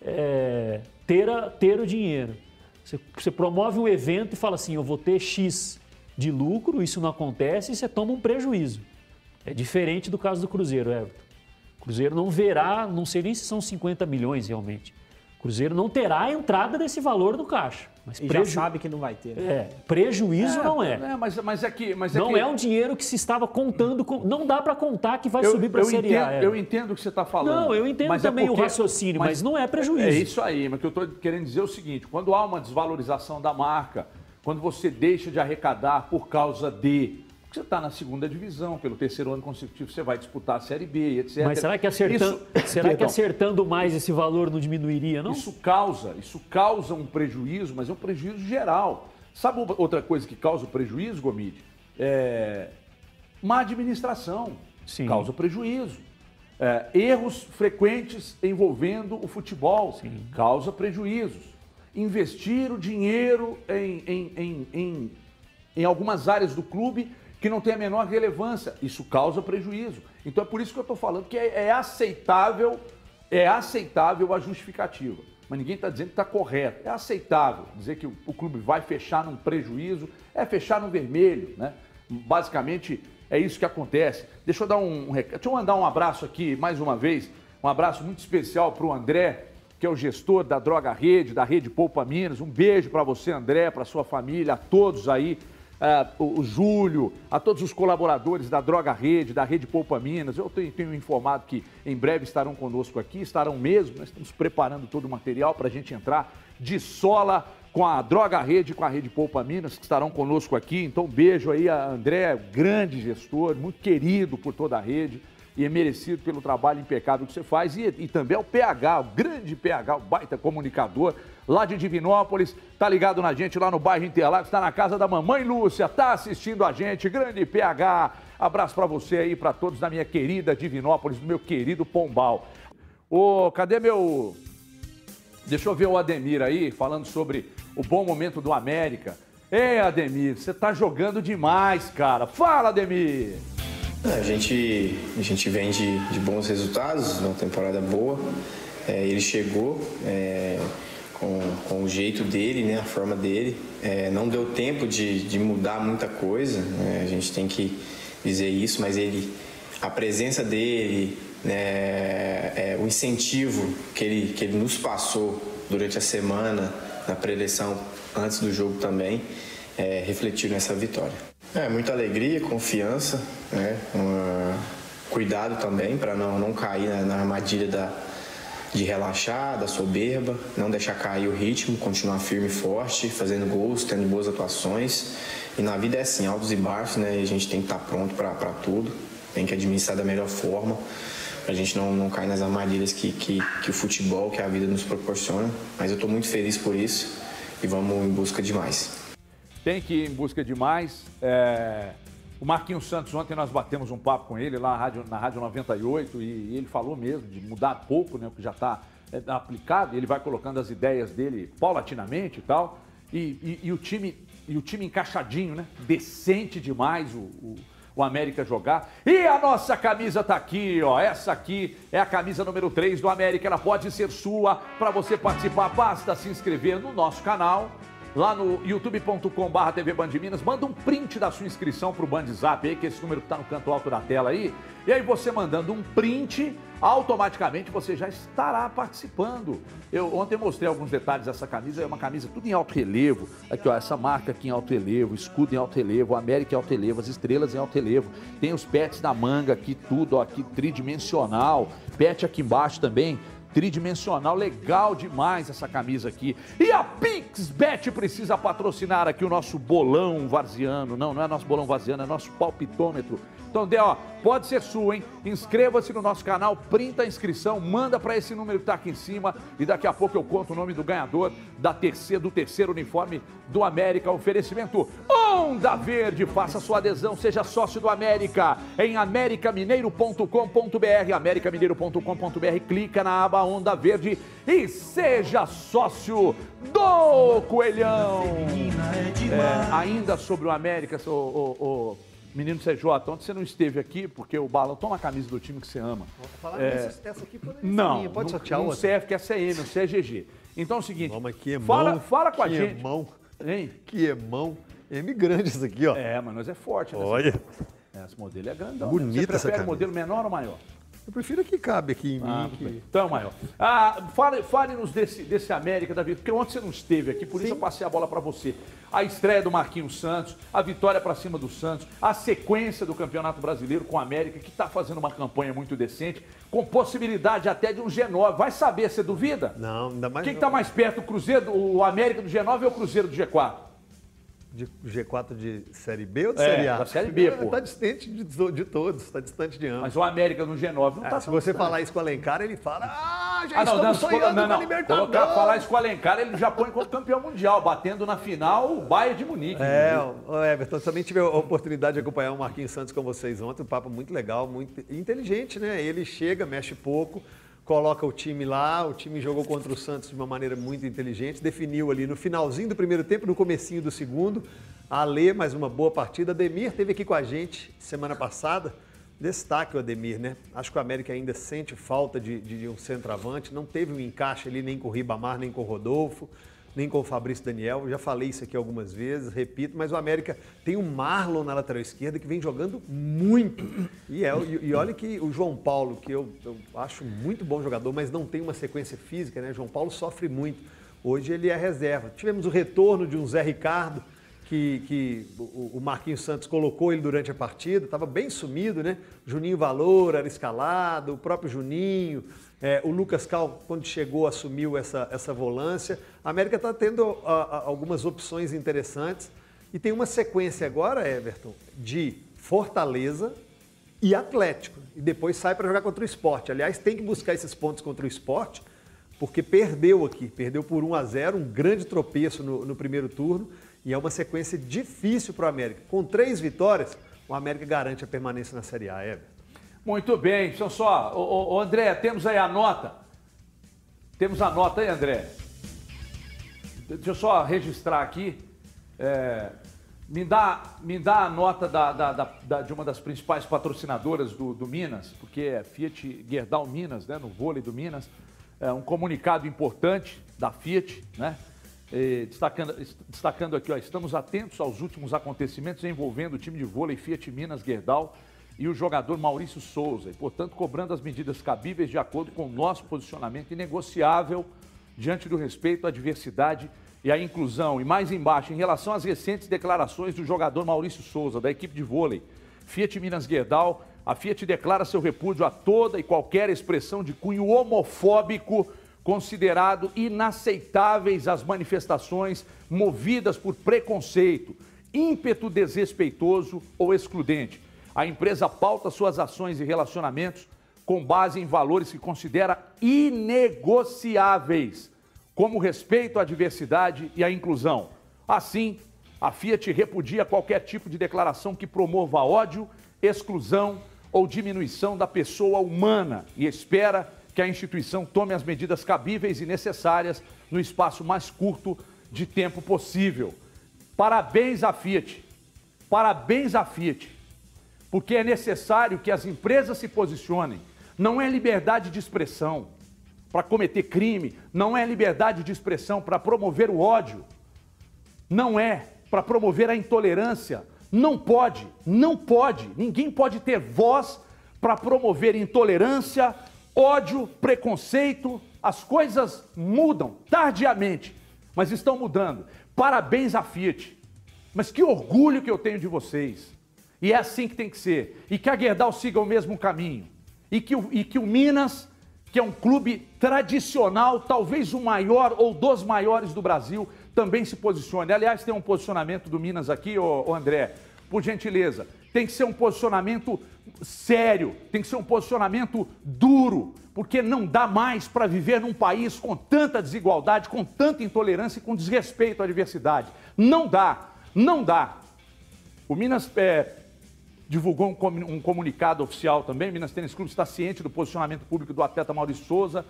é, ter, a, ter o dinheiro. Você, você, promove um evento e fala assim, eu vou ter X de lucro, isso não acontece e você toma um prejuízo. É diferente do caso do Cruzeiro, Everton. O Cruzeiro não verá, não sei nem se são 50 milhões realmente. O Cruzeiro não terá a entrada desse valor no caixa. Mas e preju... já sabe que não vai ter. Né? É, prejuízo é, não é. é. mas, mas é que, mas é não que... é um dinheiro que se estava contando. Com... Não dá para contar que vai eu, subir para a Série A. Eu entendo o que você está falando. Não, eu entendo é também porque... o raciocínio, mas, mas, não é prejuízo. É isso aí, mas o que eu estou querendo dizer é o seguinte: quando há uma desvalorização da marca, quando você deixa de arrecadar por causa de porque você está na segunda divisão, pelo terceiro ano consecutivo você vai disputar a Série B, etc. Mas será que acertando, isso, será que acertando mais esse valor não diminuiria, não? Isso causa, isso causa um prejuízo, mas é um prejuízo geral. Sabe outra coisa que causa prejuízo, Gomide? É... Má administração Sim. causa prejuízo. É, erros frequentes envolvendo o futebol Sim. causa prejuízos. Investir o dinheiro em, em, em, em, em algumas áreas do clube que não tem a menor relevância. Isso causa prejuízo. Então é por isso que eu estou falando que é, é, aceitável, é aceitável a justificativa. Mas ninguém está dizendo que está correto. É aceitável dizer que o, o, clube vai fechar num prejuízo, é fechar no vermelho, né? Basicamente é isso que acontece. Deixa eu dar um, um deixa eu mandar um abraço aqui mais uma vez, um abraço muito especial para o André, que é o gestor da Droga Rede, da Rede Poupa Minas. Um beijo para você, André, para sua família, a todos aí o, Júlio, a todos os colaboradores da Droga Rede, da Rede Poupa Minas. Eu tenho, tenho, informado que em breve estarão conosco aqui, estarão mesmo. Nós estamos preparando todo o material para a gente entrar de sola com a Droga Rede, com a Rede Poupa Minas, que estarão conosco aqui. Então, beijo aí a André, grande gestor, muito querido por toda a rede e é merecido pelo trabalho impecável que você faz. E, e também ao PH, o grande PH, o baita comunicador lá de Divinópolis, tá ligado na gente lá no bairro Interlagos, está na casa da mamãe Lúcia, tá assistindo a gente, grande PH. Abraço para você aí, para todos da minha querida Divinópolis, do meu querido Pombal. Ô, cadê meu... Deixa eu ver o Ademir aí, falando sobre o bom momento do América. Ei, Ademir, você tá jogando demais, cara. Fala, Ademir! A gente, a gente vem de, de bons resultados, uma temporada boa. É, ele chegou é, com, com o jeito dele, né, a forma dele. É, não deu tempo de, de mudar muita coisa, né, a gente tem que dizer isso, mas ele, a presença dele, né, é, o incentivo que ele, que ele nos passou durante a semana, na pré-eleição, antes do jogo também, é, refletiu nessa vitória. É, muita alegria, confiança, né? cuidado também para não, não cair na, armadilha da, de relaxar, da soberba, não deixar cair o ritmo, continuar firme e forte, fazendo gols, tendo boas atuações. E na vida é assim, altos e baixos, né? E a gente tem que estar tá pronto para tudo, tem que administrar da melhor forma, para a gente não, não cair nas armadilhas que, que, que o futebol, que a vida nos proporciona. Mas eu estou muito feliz por isso e vamos em busca de mais tem que ir em busca de mais. É... O Marquinhos Santos, ontem nós batemos um papo com ele lá na Rádio, na Rádio 98 e, ele falou mesmo de mudar pouco, né, o que já está é, aplicado, ele vai colocando as ideias dele paulatinamente e tal. E, e, e, o, time, e o time encaixadinho, né? Decente demais o, o, o América jogar. E a nossa camisa tá aqui, ó. Essa aqui é a camisa número 3 do América. Ela pode ser sua para você participar. Basta se inscrever no nosso canal lá no youtube.com.br TV Band Minas, manda um print da sua inscrição para o Band Zap aí, que é esse número que está no canto alto da tela aí. E aí você mandando um print, automaticamente você já estará participando. Eu ontem mostrei alguns detalhes dessa camisa, é uma camisa tudo em alto relevo. Aqui, ó, essa marca aqui em alto relevo, escudo em alto relevo, América em alto relevo, as estrelas em alto relevo. Tem os pets da manga aqui, tudo, ó, aqui tridimensional. Pet aqui embaixo também tridimensional, legal demais essa camisa aqui. E a PixBet precisa patrocinar aqui o nosso bolão varziano. Não, não é nosso bolão varziano, é nosso palpitômetro. Então, Dé, ó, pode ser sua, hein? Inscreva-se no nosso canal, printa a inscrição, manda para esse número que está aqui em cima e daqui a pouco eu conto o nome do ganhador da terceira, do terceiro uniforme do América. Oferecimento Onda Verde. Faça sua adesão, seja sócio do América em americamineiro.com.br, americamineiro.com.br. Clica na aba Onda Verde e seja sócio do Coelhão. É, ainda sobre o América, o, Menino CJ, ontem você não esteve aqui porque o Bala toma a camisa do time que você ama. Falar é... nisso, essa aqui pode não, minha. pode sortear não serve que essa é M, não é GG. Então é o seguinte, Toma, que emão, fala, fala com a gente. Emão, hein? Que emão. M grande isso aqui, ó. É, mas nós é forte. Né? Olha. Esse modelo é grandão. Bonita você prefere modelo menor ou maior? Eu prefiro que cabe aqui em ah, mim. Que... Então, maior. Ah, fale-nos fale desse, desse América, Davi, porque ontem você não esteve aqui, por Sim. isso eu passei a bola para você. A estreia do Marquinhos Santos, a vitória para cima do Santos, a sequência do Campeonato Brasileiro com a América, que está fazendo uma campanha muito decente, com possibilidade até de um G9. Vai saber, você duvida? Não, ainda mais. Quem está mais perto, o Cruzeiro, o América do G9 ou o Cruzeiro do G4? De G4 de Série B ou de é, Série A? Da Série B, pô. Está distante de, de todos, está distante de ambos. Mas o América no G9 não está é, Se você falar isso com o Alencar, ele fala, ah, já ah, não, estamos não, sonhando não, não. Libertadores. Colocar, falar isso com o Alencar, ele já põe como campeão mundial, batendo na final o Bayern de Munique. É, o Everton, também tive a oportunidade de acompanhar o Marquinhos Santos com vocês ontem, um papo muito legal, muito inteligente, né? Ele chega, mexe pouco, coloca o time lá, o time jogou contra o Santos de uma maneira muito inteligente, definiu ali no finalzinho do primeiro tempo, no comecinho do segundo, Alê, mais uma boa partida. Ademir teve aqui com a gente semana passada. Destaque o Ademir, né? Acho que o América ainda sente falta de, de, um centroavante. Não teve um encaixe ali nem com o Ribamar, nem com o Rodolfo, nem com o Fabrício Daniel. Já falei isso aqui algumas vezes, repito, mas o América tem o Marlon na lateral esquerda que vem jogando muito. E, é, e, e olha que o João Paulo, que eu, eu acho muito bom jogador, mas não tem uma sequência física, né? João Paulo sofre muito. Hoje ele é reserva. Tivemos o retorno de um Zé Ricardo que, que o Marquinhos Santos colocou ele durante a partida, estava bem sumido, né? Juninho Valor era escalado, o próprio Juninho, é, o Lucas Cal, quando chegou, assumiu essa, essa volância. A América está tendo a, a, algumas opções interessantes e tem uma sequência agora, Everton, de Fortaleza e Atlético. E depois sai para jogar contra o esporte. Aliás, tem que buscar esses pontos contra o esporte, porque perdeu aqui, perdeu por 1 a 0 um grande tropeço no, no primeiro turno e é uma sequência difícil para o América. Com três vitórias, o América garante a permanência na Série A, Everton. Muito bem, então só, o, o, André, temos aí a nota. Temos a nota aí, André. Deixa eu só registrar aqui. É, me, dá, me dá a nota da, da, da, de uma das principais patrocinadoras do, do Minas, porque é Fiat Gerdau Minas, né, no vôlei do Minas. É um comunicado importante da Fiat, né? Destacando, destacando aqui, ó, estamos atentos aos últimos acontecimentos envolvendo o time de vôlei Fiat Minas Gerdau e o jogador Maurício Souza, e, portanto, cobrando as medidas cabíveis de acordo com o nosso posicionamento inegociável diante do respeito à diversidade e à inclusão. E mais embaixo, em relação às recentes declarações do jogador Maurício Souza, da equipe de vôlei Fiat Minas Gerdau, a Fiat declara seu repúdio a toda e qualquer expressão de cunho homofóbico considerado inaceitáveis as manifestações movidas por preconceito, ímpeto desrespeitoso ou excludente. A empresa pauta suas ações e relacionamentos com base em valores que considera inegociáveis, como respeito à diversidade e à inclusão. Assim, a Fiat repudia qualquer tipo de declaração que promova ódio, exclusão ou diminuição da pessoa humana e espera que a instituição tome as medidas cabíveis e necessárias no espaço mais curto de tempo possível. Parabéns à Fiat. Parabéns à Fiat. Porque é necessário que as empresas se posicionem. Não é liberdade de expressão para cometer crime, não é liberdade de expressão para promover o ódio. não é para promover a intolerância. Não pode, não pode, ninguém pode ter voz para promover intolerância, ódio, preconceito. As coisas mudam tardiamente, mas estão mudando. Parabéns à Fiat. Mas que orgulho que eu tenho de vocês. E é assim que tem que ser. E que a Gerdau siga o mesmo caminho. E que o, e que o Minas, que é um clube tradicional, talvez o maior ou dos maiores do Brasil, também se posicione. Aliás, tem um posicionamento do Minas aqui, ô, ô André, por gentileza. Tem que ser um posicionamento sério, tem que ser um posicionamento duro, porque não dá mais para viver num país com tanta desigualdade, com tanta intolerância e com desrespeito à diversidade. Não dá, não dá. O Minas é, divulgou um, um comunicado oficial também. Minas Tênis Clube está ciente do posicionamento público do atleta Maurício Souza.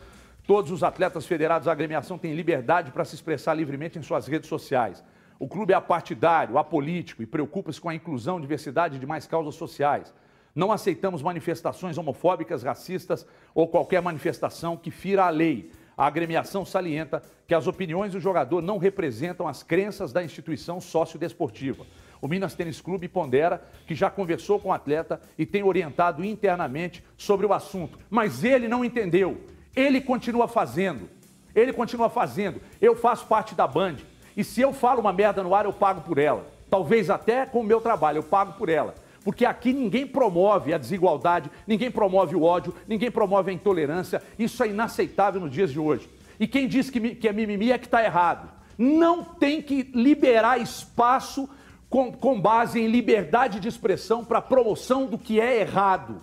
Todos os atletas federados à agremiação têm liberdade para se expressar livremente em suas redes sociais. O clube é apartidário, apolítico e preocupa-se com a inclusão e diversidade de mais causas sociais. Não aceitamos manifestações homofóbicas, racistas ou qualquer manifestação que fira a lei. A agremiação salienta que as opiniões do jogador não representam as crenças da instituição sócio-desportiva. O Minas Tênis Clube pondera que já conversou com o atleta e tem orientado internamente sobre o assunto. Mas ele não entendeu. Ele continua fazendo. Ele continua fazendo. Eu faço parte da Band. E se eu falo uma merda no ar, eu pago por ela. Talvez até com o meu trabalho, eu pago por ela. Porque aqui ninguém promove a desigualdade, ninguém promove o ódio, ninguém promove a intolerância. Isso é inaceitável nos dias de hoje. E quem diz que, que é mimimi é que está errado. Não tem que liberar espaço com, com base em liberdade de expressão para promoção do que é errado.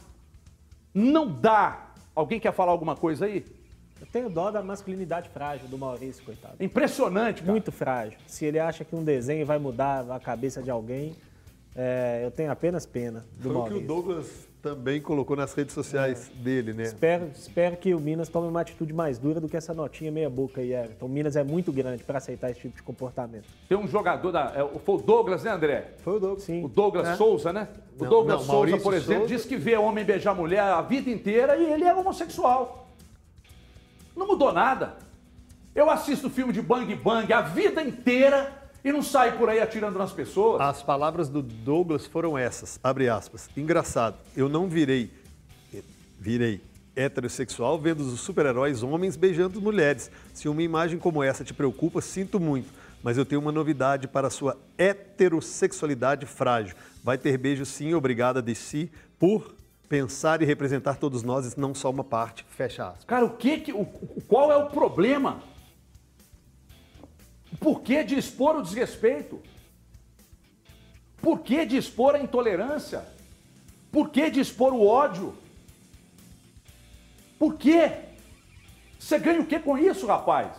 Não dá. Alguém quer falar alguma coisa aí? Eu tenho dó da masculinidade frágil do Maurício, coitado. Impressionante, cara. Muito frágil. Se ele acha que um desenho vai mudar a cabeça de alguém, é, eu tenho apenas pena do Foi Maurício. o que o Douglas também colocou nas redes sociais é. dele, né? Espero, espero que o Minas tome uma atitude mais dura do que essa notinha meia boca aí, Everton. O Minas é muito grande para aceitar esse tipo de comportamento. Tem um jogador da. É, foi o Douglas, né, André? Foi o Douglas. Sim. O Douglas é. Souza, né? O não, Douglas não, Souza, Maurício por exemplo, Souza... diz que vê homem beijar mulher a vida inteira e ele é homossexual. Não mudou nada. Eu assisto filme de bang bang a vida inteira e não sai por aí atirando nas pessoas. As palavras do Douglas foram essas, abre aspas. Engraçado, eu não virei virei heterossexual vendo os super-heróis homens beijando mulheres. Se uma imagem como essa te preocupa, sinto muito, mas eu tenho uma novidade para a sua heterossexualidade frágil. Vai ter beijo sim, obrigada de si por pensar e representar todos nós, não só uma parte. Fecha aspas. Cara, o que, que o, qual é o problema? Por que de expor o desrespeito? Por que de expor a intolerância? Por que de expor o ódio? Por quê? Você ganha o que com isso, rapaz?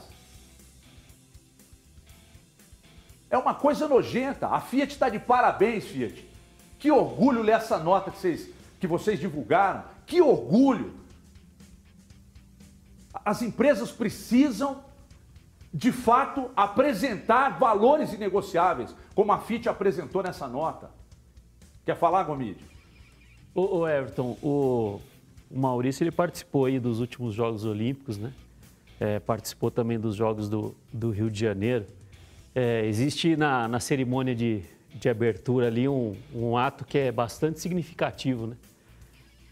É uma coisa nojenta. A Fiat está de parabéns, Fiat. Que orgulho ler essa nota que vocês, que vocês divulgaram. Que orgulho. As empresas precisam, de fato, apresentar valores inegociáveis, como a Fiat apresentou nessa nota. Quer falar, Gomide? O, o Everton, o, o Maurício ele participou aí dos últimos Jogos Olímpicos, né? É, participou também dos Jogos do, do Rio de Janeiro. É, existe na, na cerimônia de, de abertura ali um, um ato que é bastante significativo, né?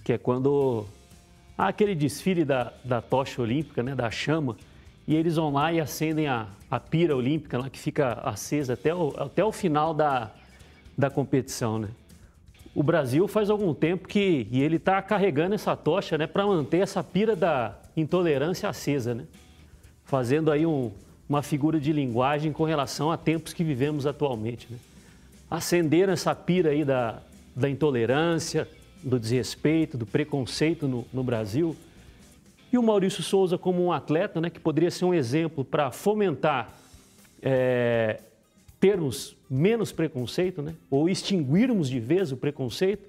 Que é quando há aquele desfile da, da tocha olímpica, né? Da chama, e eles vão lá e acendem a, a pira olímpica lá, que fica acesa até o, até o final da, da competição, né? o Brasil faz algum tempo que e ele está carregando essa tocha, né, para manter essa pira da intolerância acesa, né? Fazendo aí um, uma figura de linguagem com relação a tempos que vivemos atualmente, né? Acender essa pira aí da, da intolerância, do desrespeito, do preconceito no, no Brasil. E o Maurício Souza como um atleta, né, que poderia ser um exemplo para fomentar é, termos menos preconceito, né? ou extinguirmos de vez o preconceito,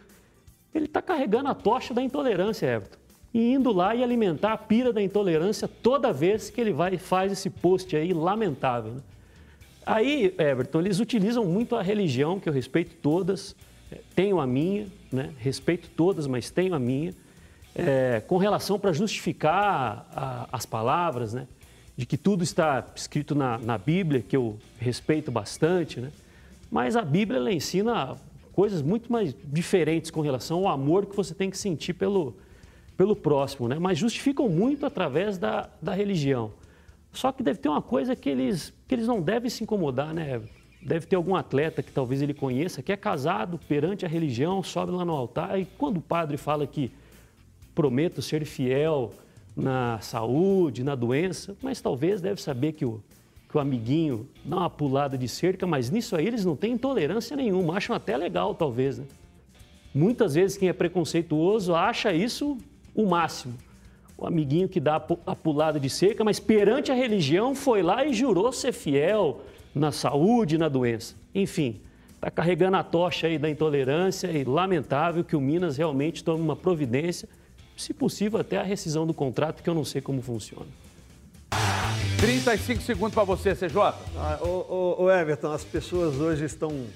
ele está carregando a tocha da intolerância, Everton. E indo lá e alimentar a pira da intolerância toda vez que ele vai faz esse post aí lamentável. Né? Aí, Everton, eles utilizam muito a religião, que eu respeito todas, é, tenho a minha, né? respeito todas, mas tenho a minha, é, com relação para justificar a, as palavras, né? de que tudo está escrito na, na Bíblia, que eu respeito bastante, né? Mas a Bíblia ela ensina coisas muito mais diferentes com relação ao amor que você tem que sentir pelo, pelo próximo, né? Mas justificam muito através da, da religião. Só que deve ter uma coisa que eles, que eles não devem se incomodar, né? Deve ter algum atleta que talvez ele conheça, que é casado perante a religião, sobe lá no altar e quando o padre fala que prometo ser fiel na saúde, na doença, mas talvez deve saber que o, que o amiguinho dá uma pulada de cerca, mas nisso aí eles não têm intolerância nenhuma, acham até legal, talvez, né? Muitas vezes quem é preconceituoso acha isso o máximo. O amiguinho que dá a pulada de cerca, mas perante a religião foi lá e jurou ser fiel na saúde, na doença. Enfim, está carregando a tocha aí da intolerância e lamentável que o Minas realmente tome uma providência, se possível até a rescisão do contrato, que eu não sei como funciona. 35 segundos para você, CJ. Ah, o, o, Everton, as pessoas hoje estão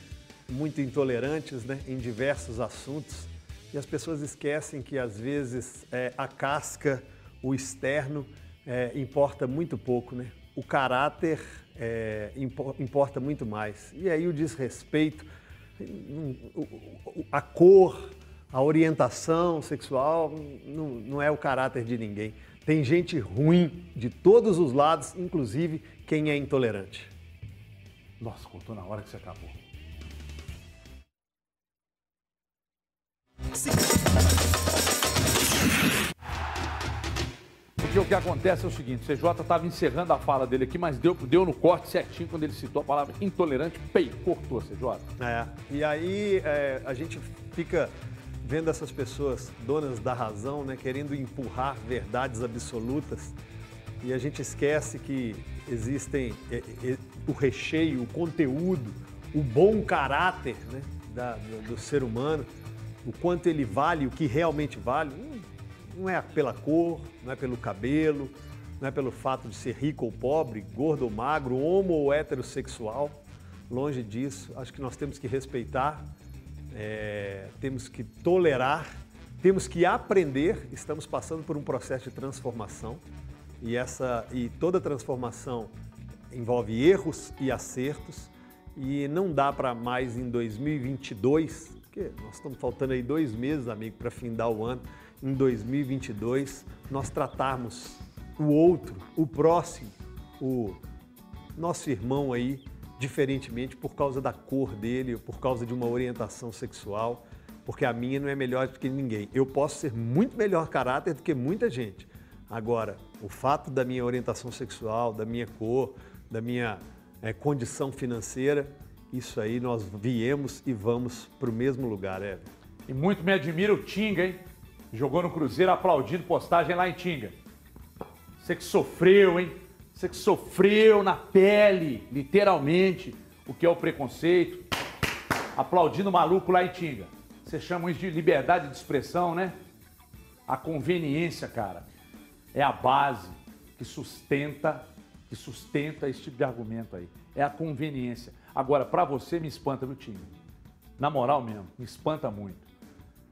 muito intolerantes né, em diversos assuntos e as pessoas esquecem que às vezes é, a casca, o externo, é, importa muito pouco, né? O caráter é, importa muito mais. E aí o desrespeito, a cor, a orientação sexual não, não é o caráter de ninguém. Tem gente ruim de todos os lados, inclusive quem é intolerante. Nossa, contou na hora que você acabou. Porque o que acontece é o seguinte, o CJ estava encerrando a fala dele aqui, mas deu, deu no corte certinho quando ele citou a palavra intolerante, pei, cortou, CJ. É, e aí é, a gente fica vendo essas pessoas donas da razão, né, querendo empurrar verdades absolutas, e a gente esquece que existem é, é, o recheio, o conteúdo, o bom caráter né, da, do, do, ser humano, o quanto ele vale, o que realmente vale. Não, não é pela cor, não é pelo cabelo, não é pelo fato de ser rico ou pobre, gordo ou magro, homo ou heterossexual. Longe disso, acho que nós temos que respeitar é, temos que tolerar, temos que aprender. Estamos passando por um processo de transformação e essa e toda transformação envolve erros e acertos e não dá para mais em 2022, porque nós estamos faltando aí dois meses, amigo, para findar o ano. Em 2022, nós tratarmos o outro, o próximo, o nosso irmão aí diferentemente por causa da cor dele, por causa de uma orientação sexual, porque a minha não é melhor do que ninguém. Eu posso ser muito melhor caráter do que muita gente. Agora, o fato da minha orientação sexual, da minha cor, da minha é, condição financeira, isso aí nós viemos e vamos para o mesmo lugar, é. E muito me admira o Tinga, hein? Jogou no Cruzeiro aplaudindo postagem lá em Tinga. Você que sofreu, hein? Você que sofreu na pele, literalmente, o que é o preconceito, aplaudindo o maluco lá em Tinga. Você chama isso de liberdade de expressão, né? A conveniência, cara, é a base que sustenta, que sustenta esse tipo de argumento aí. É a conveniência. Agora, para você me espanta, viu, Tinga? Na moral mesmo, me espanta muito.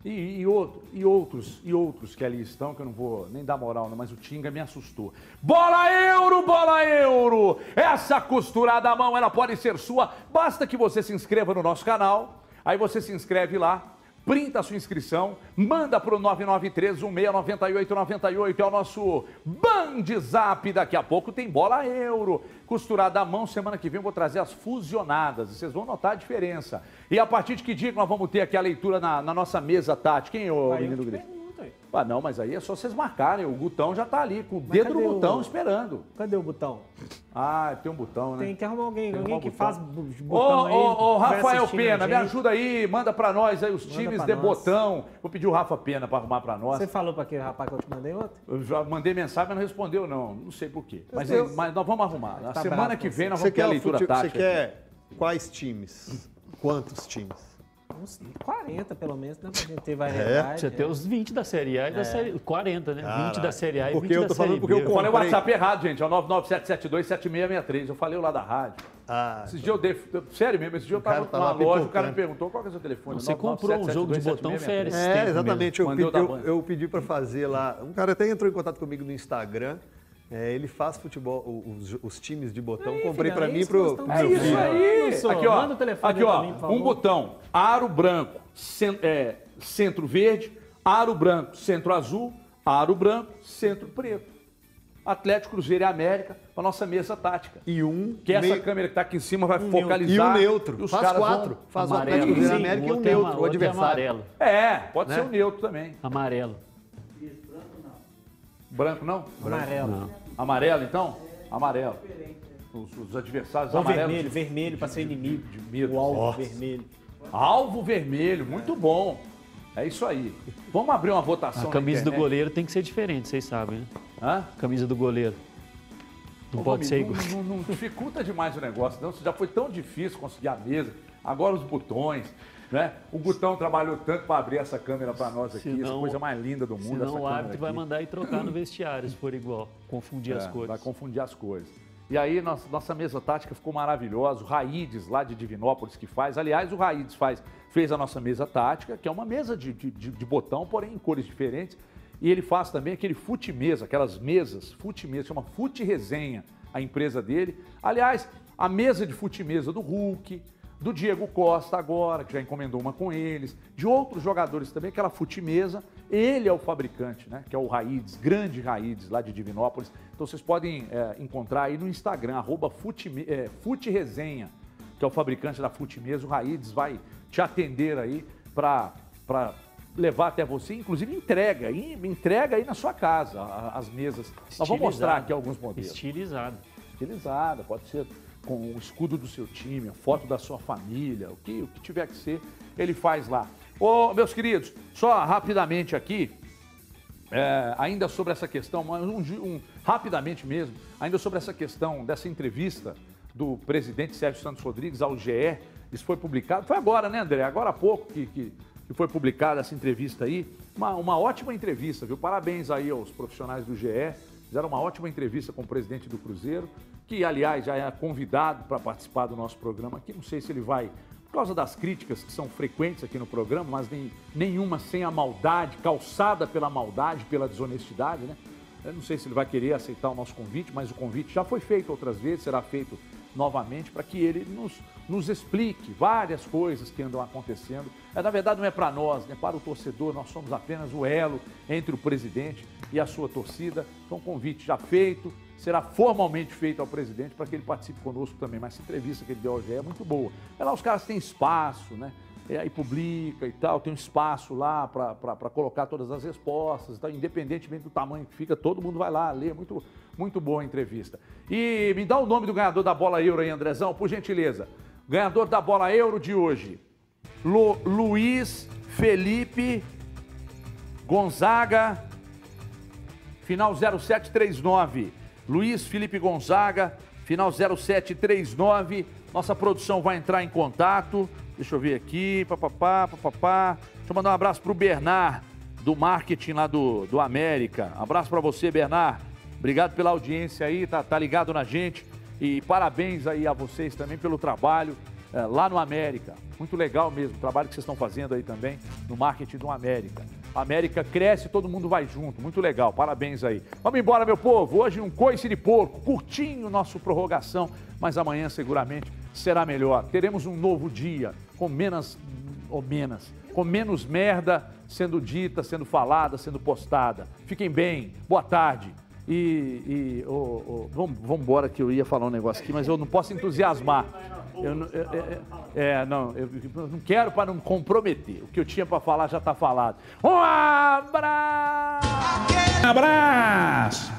E, e, outro, e, outros, e outros que ali estão, que eu não vou nem dar moral, não, mas o Tinga me assustou. Bola euro, bola euro! Essa costurada à mão, ela pode ser sua. Basta que você se inscreva no nosso canal. Aí você se inscreve lá, printa a sua inscrição, manda para o 993-169898, é o nosso Band Zap. Daqui a pouco tem bola euro. Costurada à mão, semana que vem eu vou trazer as fusionadas, vocês vão notar a diferença. E a partir de que dia que nós vamos ter aqui a leitura na, na nossa mesa, Tati? Quem é o menino Grito? Ah, não, mas aí é só vocês marcarem. O Gutão já tá ali, com o dedo no botão, o... esperando. Cadê o botão? Ah, tem um botão, né? Tem que arrumar alguém, tem alguém que botão. faz botão ô, aí. Ô, ô, Rafael Pena, me ajuda aí, manda pra nós aí os manda times de nós. botão. Vou pedir o Rafa Pena pra arrumar pra nós. Você falou pra aquele rapaz que eu te mandei outro? Eu já mandei mensagem, mas não respondeu, não. Não sei por quê. Mas, eu... mas nós vamos arrumar. Na tá semana que vem nós vamos ter a leitura tática. Você quer quais times? Quantos times? Uns 40 pelo menos, né? Pra gente ter variedade. É. Você tem os 20 da Série A e da é. Série 40, né? Caraca. 20 da Série A e porque 20 da Série B. Porque eu, eu falei o WhatsApp errado, gente. É o 997727663. Eu falei o lá da rádio. Ah, esse dia eu dei. Sério mesmo, esse dia eu tava numa loja, o cara me perguntou qual que é o seu telefone. Você comprou um jogo de botão férias. É, exatamente. Eu pedi, eu, eu pedi para fazer lá. Um cara até entrou em contato comigo no Instagram É, ele faz futebol, os, os times de botão. Aí, comprei para mim e pro, pro é isso aí. Aqui, ó. Aqui, ó. Mim, um botão. Aro branco, cent, é, centro verde. Aro branco, centro azul. Aro branco, centro preto. Atlético, Cruzeiro e América, a nossa mesa tática. E um. Que essa meio... câmera que está aqui em cima vai um focalizar. E o neutro. E os Faz quatro. Vão... Faz amarelo. o Atlético, Cruzeiro e América e um neutro, o adversário. Amarelo. É, pode né? ser o neutro também. Amarelo. Branco não? Amarelo. Não. Amarelo, então? Amarelo. Os, os adversários Ou amarelos. vermelho, vermelho para ser inimigo. De medo. O alvo Nossa. vermelho. Alvo vermelho, muito bom. É isso aí. Vamos abrir uma votação. A camisa do goleiro tem que ser diferente, vocês sabem, né? Hã? Camisa do goleiro. Não Ô, pode ser igual. Não, não, não, dificulta demais o negócio, não. Já foi tão difícil conseguir a mesa. Agora os botões. Né? O Gutão trabalhou tanto para abrir essa câmera para nós aqui, senão, essa coisa mais linda do mundo. Senão o árbitro vai mandar ir trocar no vestiário, se for igual. Confundir é, as cores. Vai confundir as coisas. E aí, nossa, nossa mesa tática ficou maravilhosa. O Raides, lá de Divinópolis, que faz. Aliás, o Raides faz, fez a nossa mesa tática, que é uma mesa de, de, de botão, porém em cores diferentes. E ele faz também aquele fute mesa, aquelas mesas, fute mesa, chama Fute Resenha, a empresa dele. Aliás, a mesa de fute mesa do Hulk, do Diego Costa agora, que já encomendou uma com eles, de outros jogadores também, aquela fute mesa. Ele é o fabricante, né? Que é o Raides, grande Raides, lá de Divinópolis. Então vocês podem é, encontrar aí no Instagram, arroba fute, é, fute Resenha, que é o fabricante da fute mesa. O Raides vai te atender aí para levar até você, inclusive entrega, entrega aí na sua casa as mesas. Nós vamos mostrar aqui alguns modelos. Estilizado. Estilizada, pode ser com o escudo do seu time, a foto da sua família, o que, o que tiver que ser, ele faz lá. Ô, meus queridos, só rapidamente aqui, é, ainda sobre essa questão, um, um, rapidamente mesmo, ainda sobre essa questão dessa entrevista do presidente Sérgio Santos Rodrigues ao GE, isso foi publicado, foi agora, né, André? Agora há pouco que, que que foi publicada essa entrevista aí. Uma, uma ótima entrevista, viu? Parabéns aí aos profissionais do GE. Fizeram uma ótima entrevista com o presidente do Cruzeiro, que, aliás, já é convidado para participar do nosso programa aqui. Não sei se ele vai, por causa das críticas que são frequentes aqui no programa, mas nem, nenhuma sem a maldade, calçada pela maldade, pela desonestidade, né? Eu não sei se ele vai querer aceitar o nosso convite, mas o convite já foi feito outras vezes, será feito novamente para que ele nos, nos explique várias coisas que andam acontecendo. É, na verdade, não é para nós, né? para o torcedor, nós somos apenas o elo entre o presidente e a sua torcida. Então, convite já feito, será formalmente feito ao presidente para que ele participe conosco também. Mas essa entrevista que ele deu hoje é muito boa. É lá os caras têm espaço, né? É, aí publica e tal, tem um espaço lá para colocar todas as respostas, então, independentemente do tamanho que fica, todo mundo vai lá ler, muito, muito boa a entrevista. E me dá o nome do ganhador da bola euro aí, Andrezão, por gentileza. Ganhador da bola euro de hoje, Lu, Luiz Felipe Gonzaga, final 0739. Luiz Felipe Gonzaga, final 0739. Nossa produção vai entrar em contato. Deixa eu ver aqui, papapá, papapá. Deixa eu mandar um abraço pro Bernard, do marketing lá do, do América. Abraço para você, Bernard. Obrigado pela audiência aí, tá, tá ligado na gente. E parabéns aí a vocês também pelo trabalho é, lá no América. Muito legal mesmo o trabalho que vocês estão fazendo aí também no marketing do América. América cresce, todo mundo vai junto. Muito legal, parabéns aí. Vamos embora, meu povo. Hoje um coice de porco, curtinho nosso prorrogação, mas amanhã seguramente será melhor. Teremos um novo dia com menos ou menos, com menos merda sendo dita, sendo falada, sendo postada. Fiquem bem, boa tarde. E, e oh, oh, vamos embora que eu ia falar um negócio aqui, mas eu não posso entusiasmar. Eu, eu, eu, é, não, eu, não quero para não comprometer. O que eu tinha para falar já está falado. Um abraço! Um abraço!